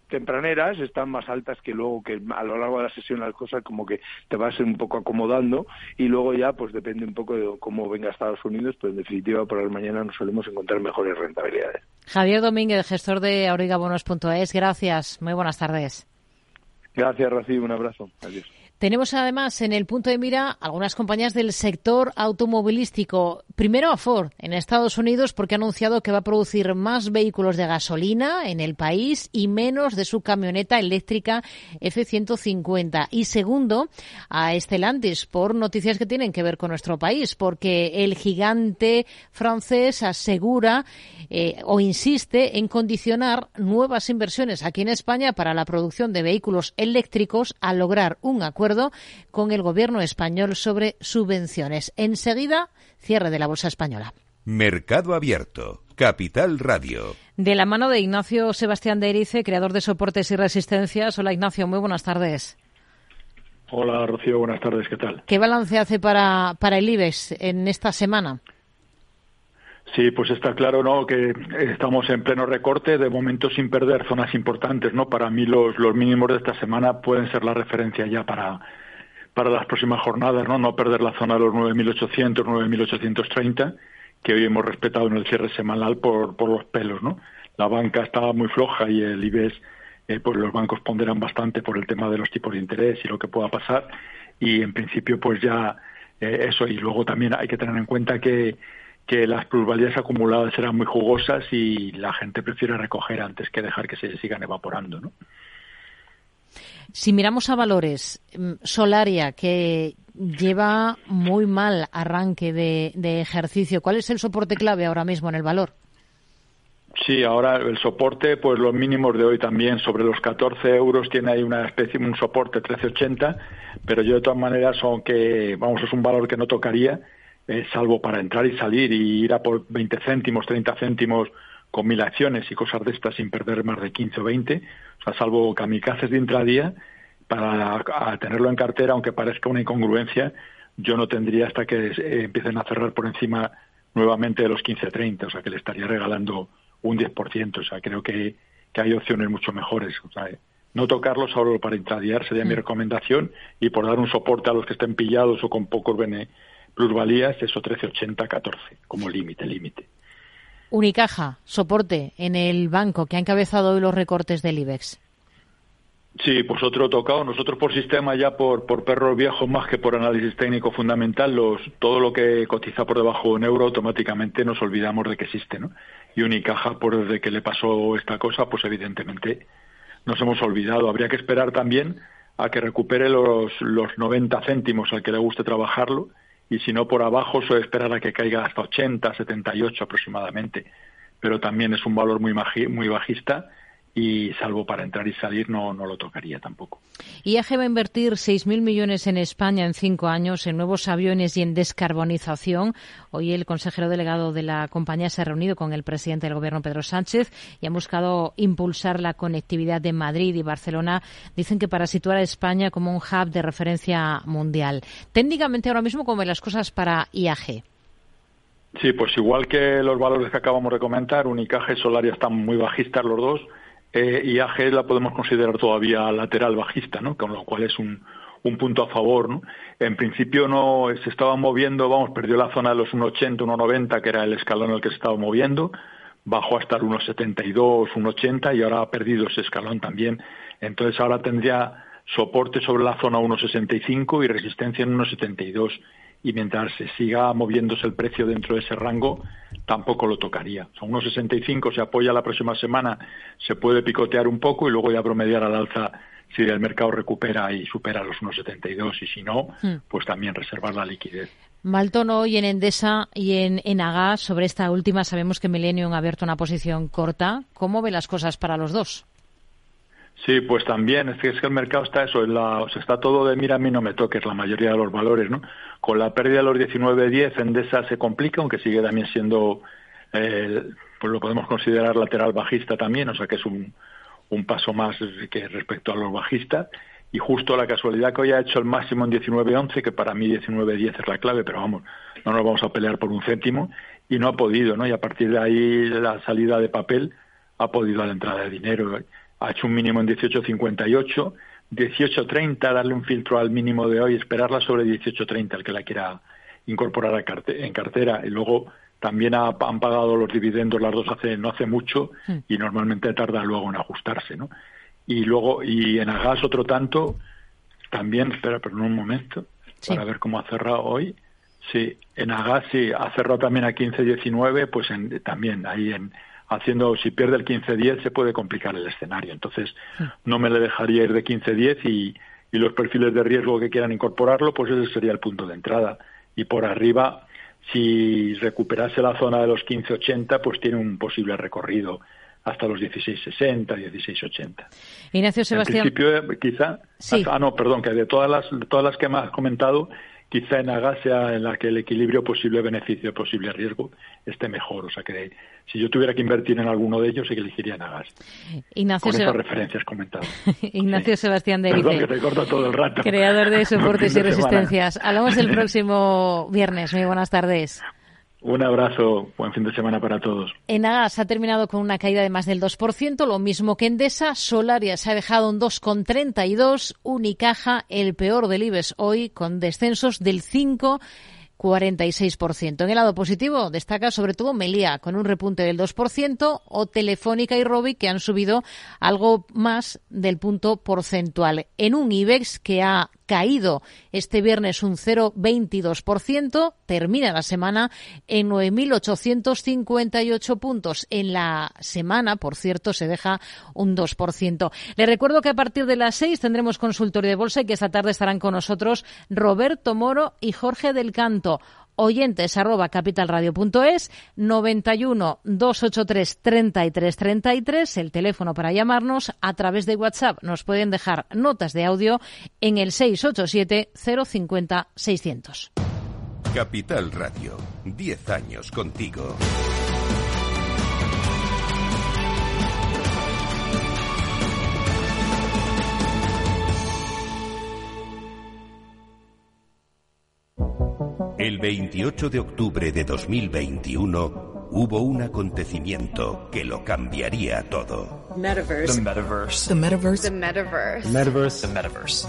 tempraneras están más altas que luego que a lo largo de la sesión las cosas como que te vas un poco acomodando y luego ya pues depende un poco de cómo venga Estados Unidos, pero en definitiva por la mañana nos solemos encontrar mejores rentabilidades. Javier Domínguez, gestor de aurigabonos.es, gracias, muy buenas tardes. Gracias, Rocío, un abrazo. Adiós. Tenemos además en el punto de mira algunas compañías del sector automovilístico. Primero a Ford en Estados Unidos porque ha anunciado que va a producir más vehículos de gasolina en el país y menos de su camioneta eléctrica F-150. Y segundo a Stellantis por noticias que tienen que ver con nuestro país porque el gigante francés asegura eh, o insiste en condicionar nuevas inversiones aquí en España para la producción de vehículos eléctricos al lograr un acuerdo con el gobierno español sobre subvenciones. Enseguida, cierre de la bolsa española. Mercado Abierto, Capital Radio. De la mano de Ignacio Sebastián de Erice, creador de Soportes y Resistencias. Hola Ignacio, muy buenas tardes. Hola Rocío, buenas tardes, ¿qué tal? ¿Qué balance hace para, para el IBEX en esta semana? Sí, pues está claro, ¿no? Que estamos en pleno recorte, de momento sin perder zonas importantes, ¿no? Para mí los, los mínimos de esta semana pueden ser la referencia ya para, para las próximas jornadas, ¿no? No perder la zona de los 9.800, 9.830, que hoy hemos respetado en el cierre semanal por, por los pelos, ¿no? La banca estaba muy floja y el IBEX, eh, pues los bancos ponderan bastante por el tema de los tipos de interés y lo que pueda pasar. Y en principio, pues ya eh, eso. Y luego también hay que tener en cuenta que que las plusvalías acumuladas eran muy jugosas y la gente prefiere recoger antes que dejar que se sigan evaporando, ¿no? Si miramos a valores, mm, Solaria, que lleva muy mal arranque de, de, ejercicio, ¿cuál es el soporte clave ahora mismo en el valor? Sí, ahora el soporte, pues los mínimos de hoy también, sobre los 14 euros tiene ahí una especie, un soporte 13,80, pero yo de todas maneras, aunque, vamos, es un valor que no tocaría, eh, salvo para entrar y salir y ir a por 20 céntimos, 30 céntimos con mil acciones y cosas de estas sin perder más de 15 o 20, o sea, salvo kamikazes de intradía, para tenerlo en cartera, aunque parezca una incongruencia, yo no tendría hasta que eh, empiecen a cerrar por encima nuevamente de los 15-30, o sea, que le estaría regalando un 10%, o sea, creo que, que hay opciones mucho mejores, o sea, no tocarlo solo para intradiar sería mi mm. recomendación y por dar un soporte a los que estén pillados o con pocos bene plusvalías, eso 13,80-14 como límite, límite. Unicaja, soporte en el banco que ha encabezado hoy los recortes del IBEX. Sí, pues otro tocado. Nosotros por sistema ya por, por perros viejos más que por análisis técnico fundamental, los, todo lo que cotiza por debajo de un euro automáticamente nos olvidamos de que existe, ¿no? Y Unicaja, por desde que le pasó esta cosa, pues evidentemente nos hemos olvidado. Habría que esperar también a que recupere los, los 90 céntimos al que le guste trabajarlo y si no por abajo suele esperar a que caiga hasta 80, 78 aproximadamente. Pero también es un valor muy, muy bajista y salvo para entrar y salir no, no lo tocaría tampoco. IAG va a invertir 6.000 millones en España en cinco años en nuevos aviones y en descarbonización. Hoy el consejero delegado de la compañía se ha reunido con el presidente del Gobierno, Pedro Sánchez, y han buscado impulsar la conectividad de Madrid y Barcelona. Dicen que para situar a España como un hub de referencia mundial. Técnicamente ahora mismo, ¿cómo ven las cosas para IAG? Sí, pues igual que los valores que acabamos de comentar, Unicaja y Solaria están muy bajistas los dos eh, y AG la podemos considerar todavía lateral bajista, ¿no? Con lo cual es un, un punto a favor, ¿no? En principio no se estaba moviendo, vamos, perdió la zona de los 1,80, 1,90, que era el escalón en el que se estaba moviendo, bajó hasta el 1,72, 1,80 y ahora ha perdido ese escalón también. Entonces ahora tendría soporte sobre la zona 1,65 y resistencia en 1,72 y mientras se siga moviéndose el precio dentro de ese rango, tampoco lo tocaría. Son unos 65, se apoya la próxima semana, se puede picotear un poco y luego ya promediar al alza si el mercado recupera y supera los 1,72 y si no, hmm. pues también reservar la liquidez. Mal tono hoy en Endesa y en Enagás. Sobre esta última sabemos que Millennium ha abierto una posición corta. ¿Cómo ve las cosas para los dos? Sí, pues también, es que, es que el mercado está eso, en la, o sea, está todo de mira a mí no me toques, la mayoría de los valores, ¿no? Con la pérdida de los 19.10, Endesa se complica, aunque sigue también siendo, eh, pues lo podemos considerar lateral bajista también, o sea que es un, un paso más que respecto a los bajistas. Y justo la casualidad que hoy ha hecho el máximo en 19.11, que para mí 19.10 es la clave, pero vamos, no nos vamos a pelear por un céntimo, y no ha podido, ¿no? Y a partir de ahí la salida de papel ha podido a la entrada de dinero ha hecho un mínimo en 18.58, 18.30, darle un filtro al mínimo de hoy, esperarla sobre 18.30, el que la quiera incorporar a en cartera. Y luego también han pagado los dividendos las dos hace no hace mucho hmm. y normalmente tarda luego en ajustarse, ¿no? Y luego, y en Agas otro tanto, también, espera, pero en un momento, para ver cómo ha cerrado hoy. Sí, en Agas sí, ha cerrado también a 15.19, pues en, también ahí en haciendo, si pierde el 15-10 se puede complicar el escenario. Entonces, no me le dejaría ir de 15-10 y, y los perfiles de riesgo que quieran incorporarlo, pues ese sería el punto de entrada. Y por arriba, si recuperase la zona de los 15-80, pues tiene un posible recorrido hasta los 16.60, 16.80. Ignacio Sebastián. En principio, quizá. Ah, no, perdón, que de todas las, de todas las que me has comentado, quizá en AGA sea en la que el equilibrio posible beneficio, posible riesgo esté mejor. O sea que si yo tuviera que invertir en alguno de ellos, sí que elegiría en AGAS. Ignacio Con esas referencias comentadas. Ignacio Sebastián de Perdón, que te corto todo el rato. Creador de soportes y resistencias. Hablamos el próximo viernes. Muy buenas tardes. Un abrazo, buen fin de semana para todos. Enagas ha terminado con una caída de más del 2%, lo mismo que Endesa. Solaria se ha dejado un 2,32. Unicaja, el peor del IBEX hoy, con descensos del 5 46%. En el lado positivo destaca sobre todo Melia con un repunte del 2% o Telefónica y Robi que han subido algo más del punto porcentual. En un IBEX que ha caído este viernes un 0,22%, termina la semana en 9.858 puntos. En la semana, por cierto, se deja un 2%. Le recuerdo que a partir de las 6 tendremos consultorio de bolsa y que esta tarde estarán con nosotros Roberto Moro y Jorge del Canto oyentes arroba capitalradio.es 91 283 33 33 el teléfono para llamarnos. A través de WhatsApp nos pueden dejar notas de audio en el 687 050 600 Capital Radio 10 años contigo El 28 de octubre de 2021 hubo un acontecimiento que lo cambiaría todo. Metaverse. The metaverse. The metaverse. The metaverse. metaverse. The metaverse.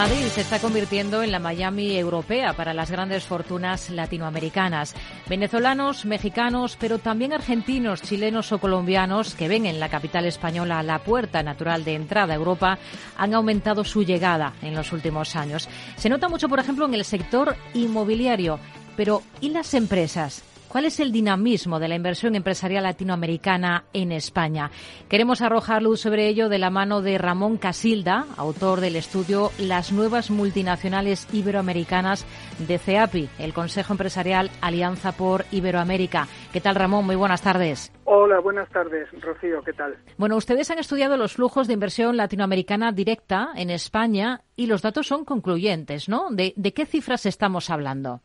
Madrid se está convirtiendo en la Miami europea para las grandes fortunas latinoamericanas. Venezolanos, mexicanos, pero también argentinos, chilenos o colombianos que ven en la capital española la puerta natural de entrada a Europa han aumentado su llegada en los últimos años. Se nota mucho, por ejemplo, en el sector inmobiliario. Pero ¿y las empresas? ¿Cuál es el dinamismo de la inversión empresarial latinoamericana en España? Queremos arrojar luz sobre ello de la mano de Ramón Casilda, autor del estudio Las nuevas multinacionales iberoamericanas de CEAPI, el Consejo Empresarial Alianza por Iberoamérica. ¿Qué tal, Ramón? Muy buenas tardes. Hola, buenas tardes, Rocío. ¿Qué tal? Bueno, ustedes han estudiado los flujos de inversión latinoamericana directa en España y los datos son concluyentes, ¿no? ¿De, de qué cifras estamos hablando?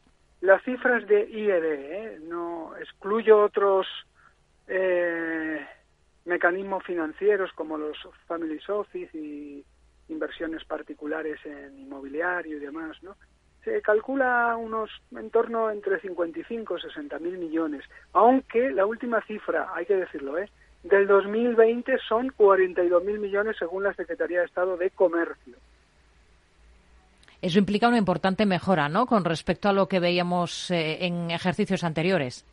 Las cifras de IED, ¿eh? no excluyo otros eh, mecanismos financieros como los family office y inversiones particulares en inmobiliario y demás, ¿no? Se calcula unos en torno entre 55 y 60 mil millones, aunque la última cifra, hay que decirlo, ¿eh? del 2020 son 42 mil millones según la Secretaría de Estado de Comercio. Eso implica una importante mejora, ¿no? Con respecto a lo que veíamos eh, en ejercicios anteriores.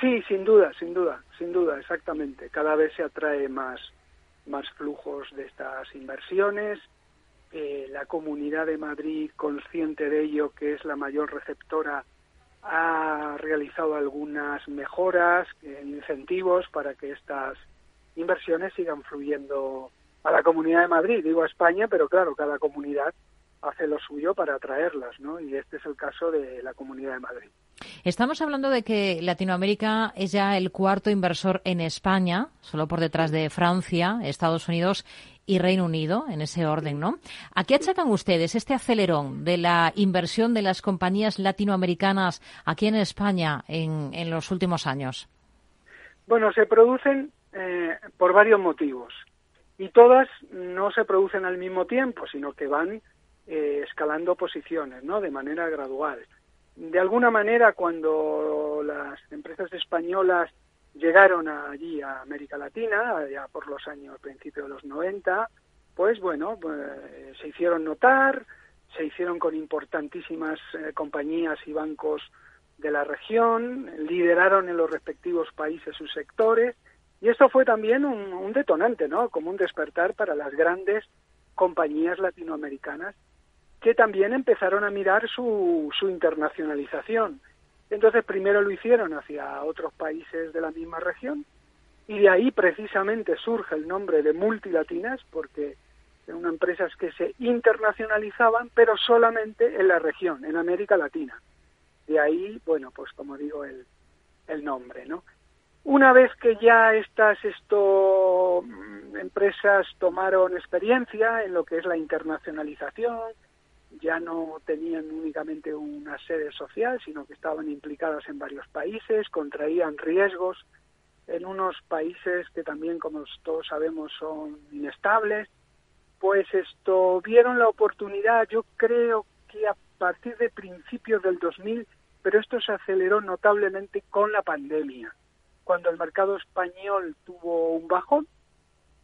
Sí, sin duda, sin duda, sin duda, exactamente. Cada vez se atrae más, más flujos de estas inversiones. Eh, la Comunidad de Madrid, consciente de ello, que es la mayor receptora, ha realizado algunas mejoras, eh, incentivos para que estas inversiones sigan fluyendo a la Comunidad de Madrid, digo a España, pero claro, cada comunidad hace lo suyo para atraerlas, ¿no? Y este es el caso de la Comunidad de Madrid. Estamos hablando de que Latinoamérica es ya el cuarto inversor en España, solo por detrás de Francia, Estados Unidos y Reino Unido, en ese orden, ¿no? ¿A qué achacan ustedes este acelerón de la inversión de las compañías latinoamericanas aquí en España en, en los últimos años? Bueno, se producen eh, por varios motivos y todas no se producen al mismo tiempo, sino que van eh, escalando posiciones, ¿no? De manera gradual. De alguna manera, cuando las empresas españolas llegaron allí a América Latina, ya por los años, principios de los 90, pues bueno, pues, se hicieron notar, se hicieron con importantísimas eh, compañías y bancos de la región, lideraron en los respectivos países sus sectores, y esto fue también un, un detonante, ¿no? Como un despertar para las grandes compañías latinoamericanas que también empezaron a mirar su, su internacionalización. Entonces primero lo hicieron hacia otros países de la misma región y de ahí precisamente surge el nombre de multilatinas porque eran empresas que se internacionalizaban pero solamente en la región, en América Latina. De ahí, bueno, pues como digo, el, el nombre, ¿no? Una vez que ya estas esto, mm, empresas tomaron experiencia en lo que es la internacionalización, ya no tenían únicamente una sede social, sino que estaban implicadas en varios países, contraían riesgos en unos países que también, como todos sabemos, son inestables, pues esto vieron la oportunidad, yo creo que a partir de principios del 2000, pero esto se aceleró notablemente con la pandemia. Cuando el mercado español tuvo un bajón,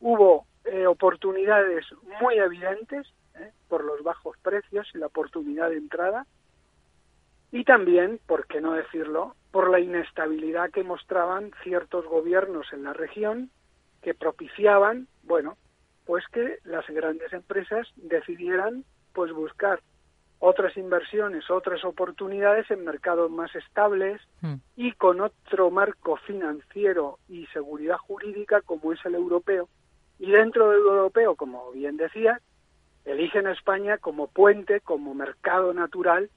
hubo eh, oportunidades muy evidentes ¿eh? por los bajos precios y la oportunidad de entrada, y también, por qué no decirlo, por la inestabilidad que mostraban ciertos gobiernos en la región que propiciaban, bueno, pues que las grandes empresas decidieran pues buscar otras inversiones, otras oportunidades en mercados más estables mm. y con otro marco financiero y seguridad jurídica como es el europeo. Y dentro del europeo, como bien decía, eligen a España como puente, como mercado natural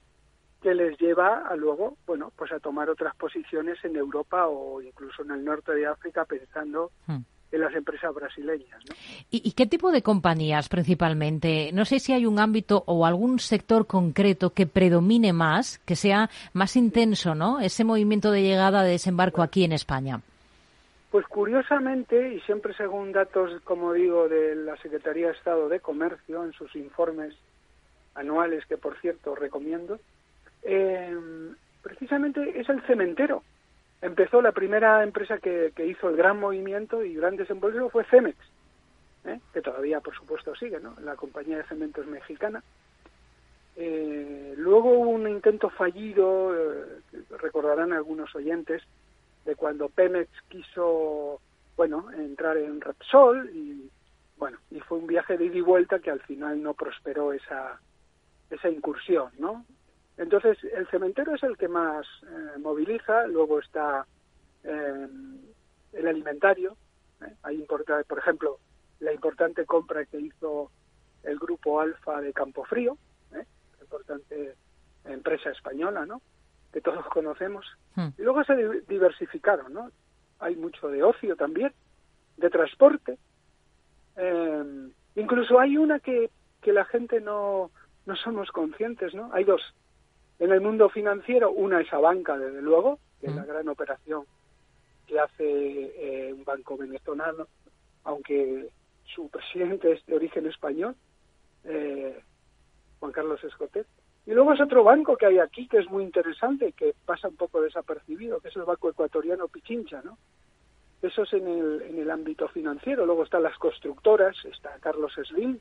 que les lleva a luego, bueno, pues a tomar otras posiciones en Europa o incluso en el norte de África pensando hmm. en las empresas brasileñas. ¿Y, qué tipo de compañías principalmente? No sé si hay un ámbito o algún sector concreto que predomine más, que sea más intenso, ¿no? Ese movimiento de llegada de desembarco aquí en España. Pues curiosamente, y siempre según datos, como digo, de la Secretaría de Estado de Comercio, en sus informes anuales, que por cierto recomiendo, eh, precisamente es el cementero. Empezó la primera empresa que, hizo el gran movimiento y gran desembolso fue Cemex, ¿eh? que todavía por supuesto sigue, ¿no? La compañía de cementos mexicana. Eh, luego hubo un intento fallido, recordarán algunos oyentes, de cuando Pemex quiso, bueno, entrar en Repsol y, bueno, y fue un viaje de ida y vuelta que al final no prosperó esa, esa incursión, ¿no? Entonces, el cementerio es el que más eh, moviliza, luego está eh, el alimentario, ¿eh? hay por ejemplo, la importante compra que hizo el grupo Alfa de Campofrío, ¿eh? importante empresa española, ¿no? Que todos conocemos. Hmm. Y luego se diversificaron, ¿no? Hay mucho de ocio también, de transporte. Eh, incluso hay una que, que la gente no, no somos conscientes, ¿no? Hay dos. En el mundo financiero, una es a banca, desde luego, que es la hmm. gran operación que hace eh, un banco venezolano, aunque su presidente es de origen español, eh, Juan Carlos Escotet. Y luego es otro banco que hay aquí que es muy interesante, que pasa un poco desapercibido, que es el Banco Ecuatoriano Pichincha, ¿no? Eso es en el, en el ámbito financiero. Luego están las constructoras, está Carlos Slim,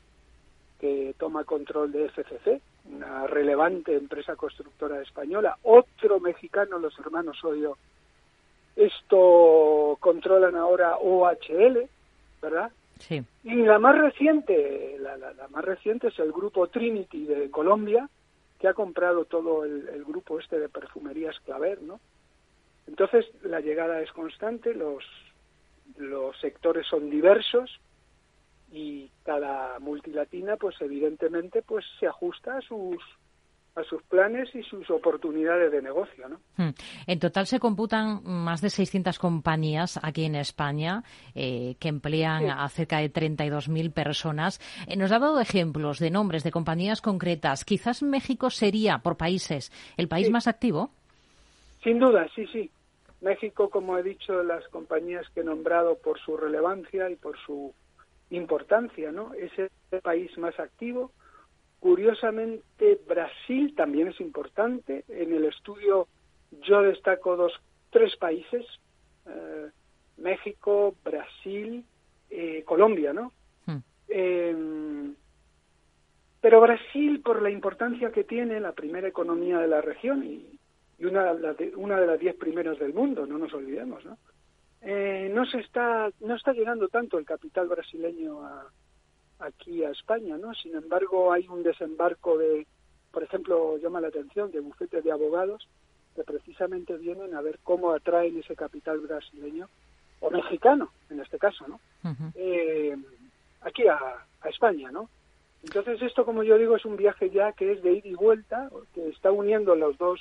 que toma control de FCC, una relevante empresa constructora española. Otro mexicano, los hermanos Odio. Esto controlan ahora OHL, ¿verdad? Sí. Y la más reciente, la, la, más reciente es el grupo Trinity de Colombia, que ha comprado todo el, grupo este de perfumerías Claver, ¿no? Entonces la llegada es constante, los los sectores son diversos y cada multilatina, pues evidentemente, pues se ajusta a sus a sus planes y sus oportunidades de negocio. ¿no? Hmm. En total se computan más de 600 compañías aquí en España eh, que emplean sí. a cerca de 32.000 personas. Eh, nos ha dado ejemplos de nombres de compañías concretas. Quizás México sería, por países, el país sí. más activo. Sin duda, sí, sí. México, como he dicho, las compañías que he nombrado por su relevancia y por su importancia, ¿no? Es el país más activo. Curiosamente, Brasil también es importante. En el estudio yo destaco dos, tres países: eh, México, Brasil, eh, Colombia, ¿no? Eh, pero Brasil, por la importancia que tiene, la primera economía de la región y, y una, de, una de las diez primeras del mundo, no nos olvidemos, ¿no? Eh, no se está no está llegando tanto el capital brasileño a, aquí a España, ¿no? Sin embargo, hay un desembarco de, por ejemplo, llama la atención de bufetes de abogados que precisamente vienen a ver cómo atraen ese capital brasileño o mexicano, en este caso, ¿no? Uh -huh. eh, aquí a, a España, ¿no? Entonces esto, como yo digo, es un viaje ya que es de ida y vuelta, que está uniendo las dos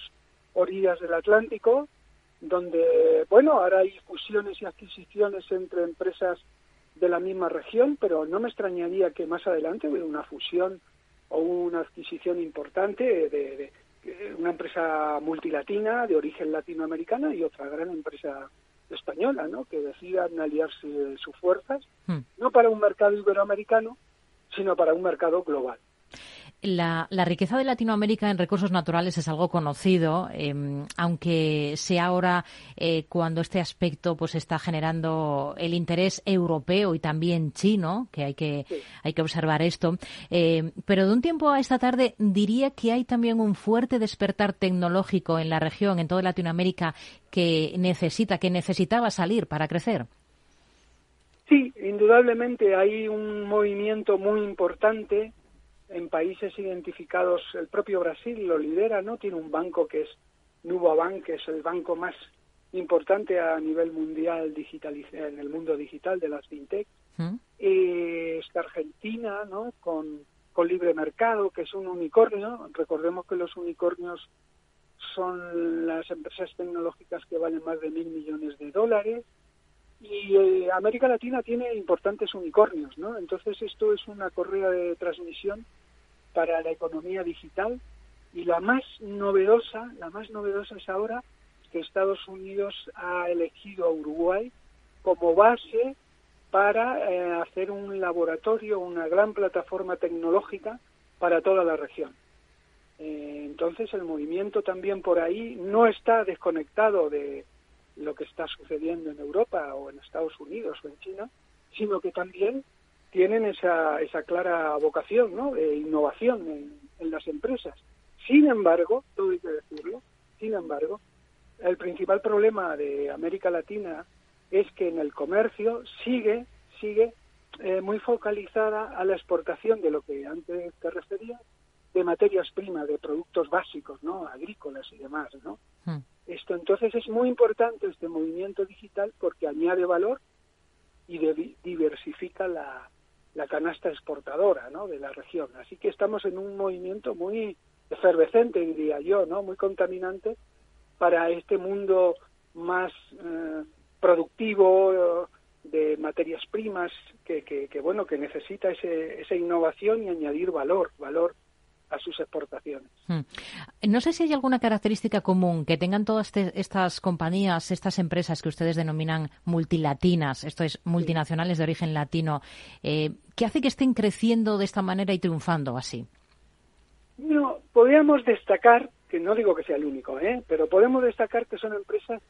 orillas del Atlántico, donde, bueno, ahora hay fusiones y adquisiciones entre empresas de la misma región, pero no me extrañaría que más adelante hubiera una fusión o una adquisición importante de, de, de una empresa multilatina de origen latinoamericana y otra gran empresa española, ¿no? Que decidan aliarse sus fuerzas, hmm. no para un mercado iberoamericano, sino para un mercado global. La, la, riqueza de Latinoamérica en recursos naturales es algo conocido, eh, aunque sea ahora eh, cuando este aspecto pues está generando el interés europeo y también chino, que hay que, sí. hay que observar esto. Eh, pero de un tiempo a esta tarde diría que hay también un fuerte despertar tecnológico en la región, en toda Latinoamérica, que necesita, que necesitaba salir para crecer. Sí, indudablemente hay un movimiento muy importante en países identificados, el propio Brasil lo lidera, ¿no? Tiene un banco que es Nubank, que es el banco más importante a nivel mundial digital, en el mundo digital de las fintech. ¿Mm? Eh, está Argentina, ¿no? Con, con libre mercado, que es un unicornio. Recordemos que los unicornios son las empresas tecnológicas que valen más de mil millones de dólares. Y eh, América Latina tiene importantes unicornios, ¿no? Entonces esto es una correa de transmisión para la economía digital y la más novedosa, la más novedosa es ahora que Estados Unidos ha elegido a Uruguay como base para eh, hacer un laboratorio, una gran plataforma tecnológica para toda la región. Eh, entonces el movimiento también por ahí no está desconectado de lo que está sucediendo en Europa o en Estados Unidos o en China, sino que también tienen esa, esa clara vocación ¿no? de innovación en, en las empresas. Sin embargo, todo hay que decirlo, sin embargo, el principal problema de América Latina es que en el comercio sigue, sigue eh, muy focalizada a la exportación de lo que antes te refería, de materias primas, de productos básicos, ¿no? agrícolas y demás, ¿no? Hmm. Esto entonces es muy importante este movimiento digital porque añade valor y de, diversifica la, la canasta exportadora ¿no? de la región. Así que estamos en un movimiento muy efervescente, diría yo, ¿no? muy contaminante para este mundo más eh, productivo eh, de materias primas que, que, que, bueno que necesita ese, esa innovación y añadir valor, valor a sus exportaciones. Hmm. No sé si hay alguna característica común que tengan todas estas compañías, estas empresas que ustedes denominan multilatinas, esto es, multinacionales de origen latino, eh, que hace que estén creciendo de esta manera y triunfando así. No, podríamos destacar, que no digo que sea el único, ¿eh? pero podemos destacar que son empresas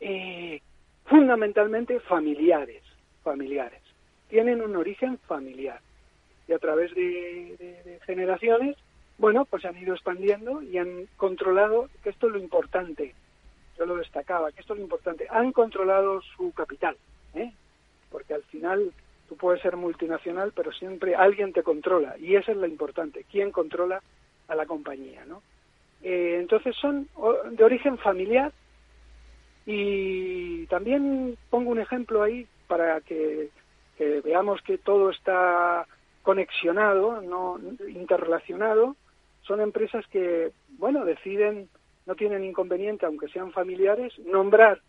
eh, fundamentalmente familiares, familiares. Tienen un origen familiar y a través de, generaciones, bueno, pues han ido expandiendo y han controlado, que esto es lo importante, yo lo destacaba, que esto es lo importante, han controlado su capital, ¿eh? porque al final tú puedes ser multinacional, pero siempre alguien te controla y eso es lo importante, quién controla a la compañía, ¿no? Eh, entonces son de origen familiar y también pongo un ejemplo ahí para que veamos que todo está conexionado, no interrelacionado, son empresas que, bueno, deciden, no tienen inconveniente, aunque sean familiares, nombrar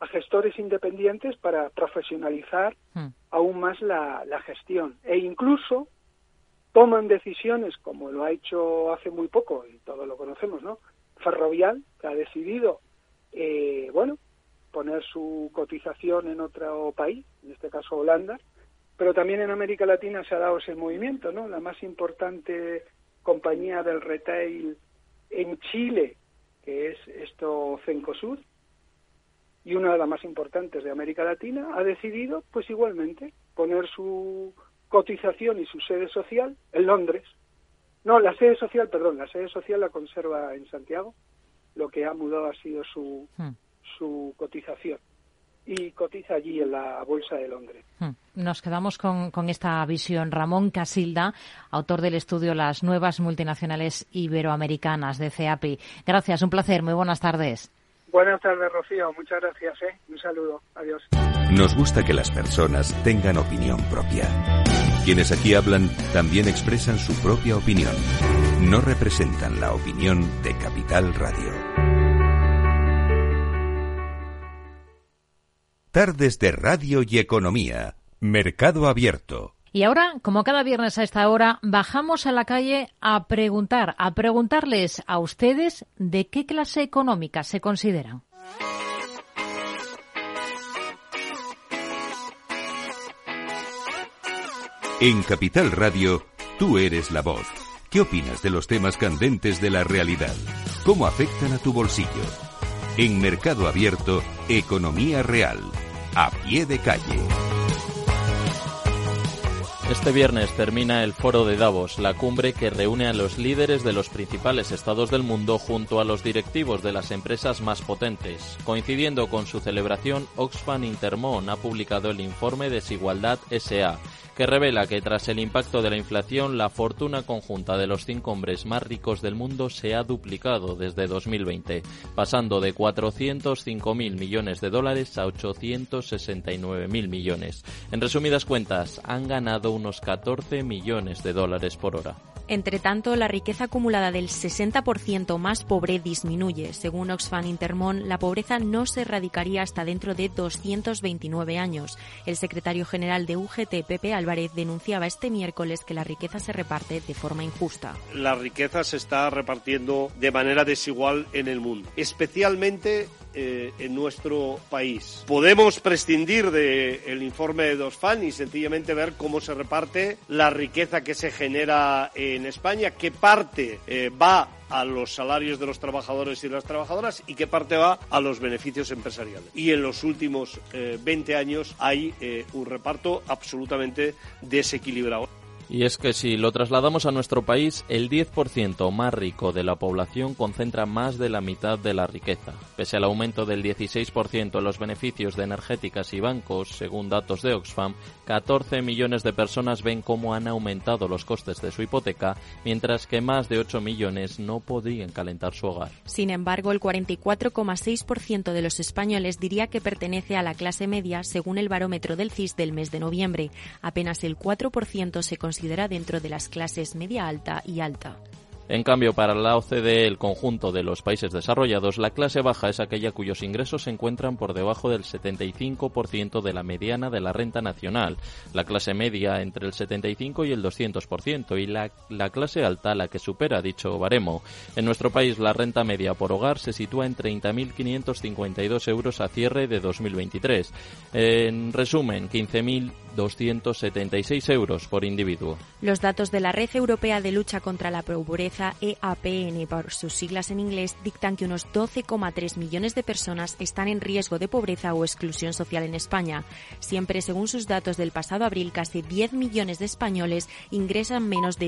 a gestores independientes para profesionalizar hmm. aún más la, gestión. E incluso toman decisiones, como lo ha hecho hace muy poco, y todos lo conocemos, ¿no? Ferrovial, que ha decidido, eh, bueno, poner su cotización en otro país, en este caso Holanda, pero también en América Latina se ha dado ese movimiento, ¿no? La más importante compañía del retail en Chile, que es esto Cencosud, y una de las más importantes de América Latina, ha decidido, pues igualmente, poner su cotización y su sede social en Londres. No, la sede social, perdón, la sede social la conserva en Santiago. Lo que ha mudado ha sido su, hmm. su cotización y cotiza allí en la Bolsa de Londres. Hmm. Nos quedamos con, con, esta visión. Ramón Casilda, autor del estudio Las nuevas multinacionales iberoamericanas de CEAPI. Gracias, un placer. Muy buenas tardes. Buenas tardes, Rocío. Muchas gracias. ¿eh? Un saludo. Adiós. Nos gusta que las personas tengan opinión propia. Quienes aquí hablan también expresan su propia opinión. No representan la opinión de Capital Radio. Tardes de Radio y Economía. Mercado Abierto. Y ahora, como cada viernes a esta hora, bajamos a la calle a preguntar, a preguntarles a ustedes de qué clase económica se consideran. En Capital Radio, tú eres la voz. ¿Qué opinas de los temas candentes de la realidad? ¿Cómo afectan a tu bolsillo? En Mercado Abierto, Economía Real, a pie de calle. Este viernes termina el Foro de Davos, la cumbre que reúne a los líderes de los principales estados del mundo junto a los directivos de las empresas más potentes. Coincidiendo con su celebración, Oxfam Intermón ha publicado el informe Desigualdad SA, que revela que tras el impacto de la inflación, la fortuna conjunta de los cinco hombres más ricos del mundo se ha duplicado desde 2020, pasando de 405.000 millones de dólares a 869.000 millones. En resumidas cuentas, han ganado unos 14 millones de dólares por hora. Entre tanto, la riqueza acumulada del 60% más pobre disminuye. Según Oxfam Intermón, la pobreza no se erradicaría hasta dentro de 229 años. El secretario general de UGT, Pepe Álvarez, denunciaba este miércoles que la riqueza se reparte de forma injusta. La riqueza se está repartiendo de manera desigual en el mundo, especialmente eh, en nuestro país. Podemos prescindir del informe de Oxfam y sencillamente ver cómo se reparte la riqueza que se genera en España, qué parte eh, va a los salarios de los trabajadores y las trabajadoras y qué parte va a los beneficios empresariales. Y en los últimos 20 eh, años hay un reparto absolutamente desequilibrado. Y es que si lo trasladamos a nuestro país, el 10% más rico de la población concentra más de la mitad de la riqueza. Pese al aumento del 16% en los beneficios de energéticas y bancos, según datos de Oxfam, 14 millones de personas ven cómo han aumentado los costes de su hipoteca, mientras que más de 8 millones no podrían calentar su hogar. Sin embargo, el 44,6% de los españoles diría que pertenece a la clase media, según el barómetro del CIS del mes de noviembre. Apenas el 4% se considera considera dentro de las clases media alta y alta. En cambio, para la OCDE, el conjunto de los países desarrollados, la clase baja es aquella cuyos ingresos se encuentran por debajo del 75% de la mediana de la renta nacional, la clase media entre el 75 y el 200% y la, la clase alta la que supera dicho baremo. En nuestro país, la renta media por hogar se sitúa en 30.552 euros a cierre de 2023. En resumen, 15.000 276 euros por individuo. Los datos de la Red Europea de Lucha contra la Pobreza, EAPN por sus siglas en inglés, dictan que unos 12,3 millones de personas están en riesgo de pobreza o exclusión social en España. Siempre según sus datos del pasado abril, casi 10 millones de españoles ingresan menos de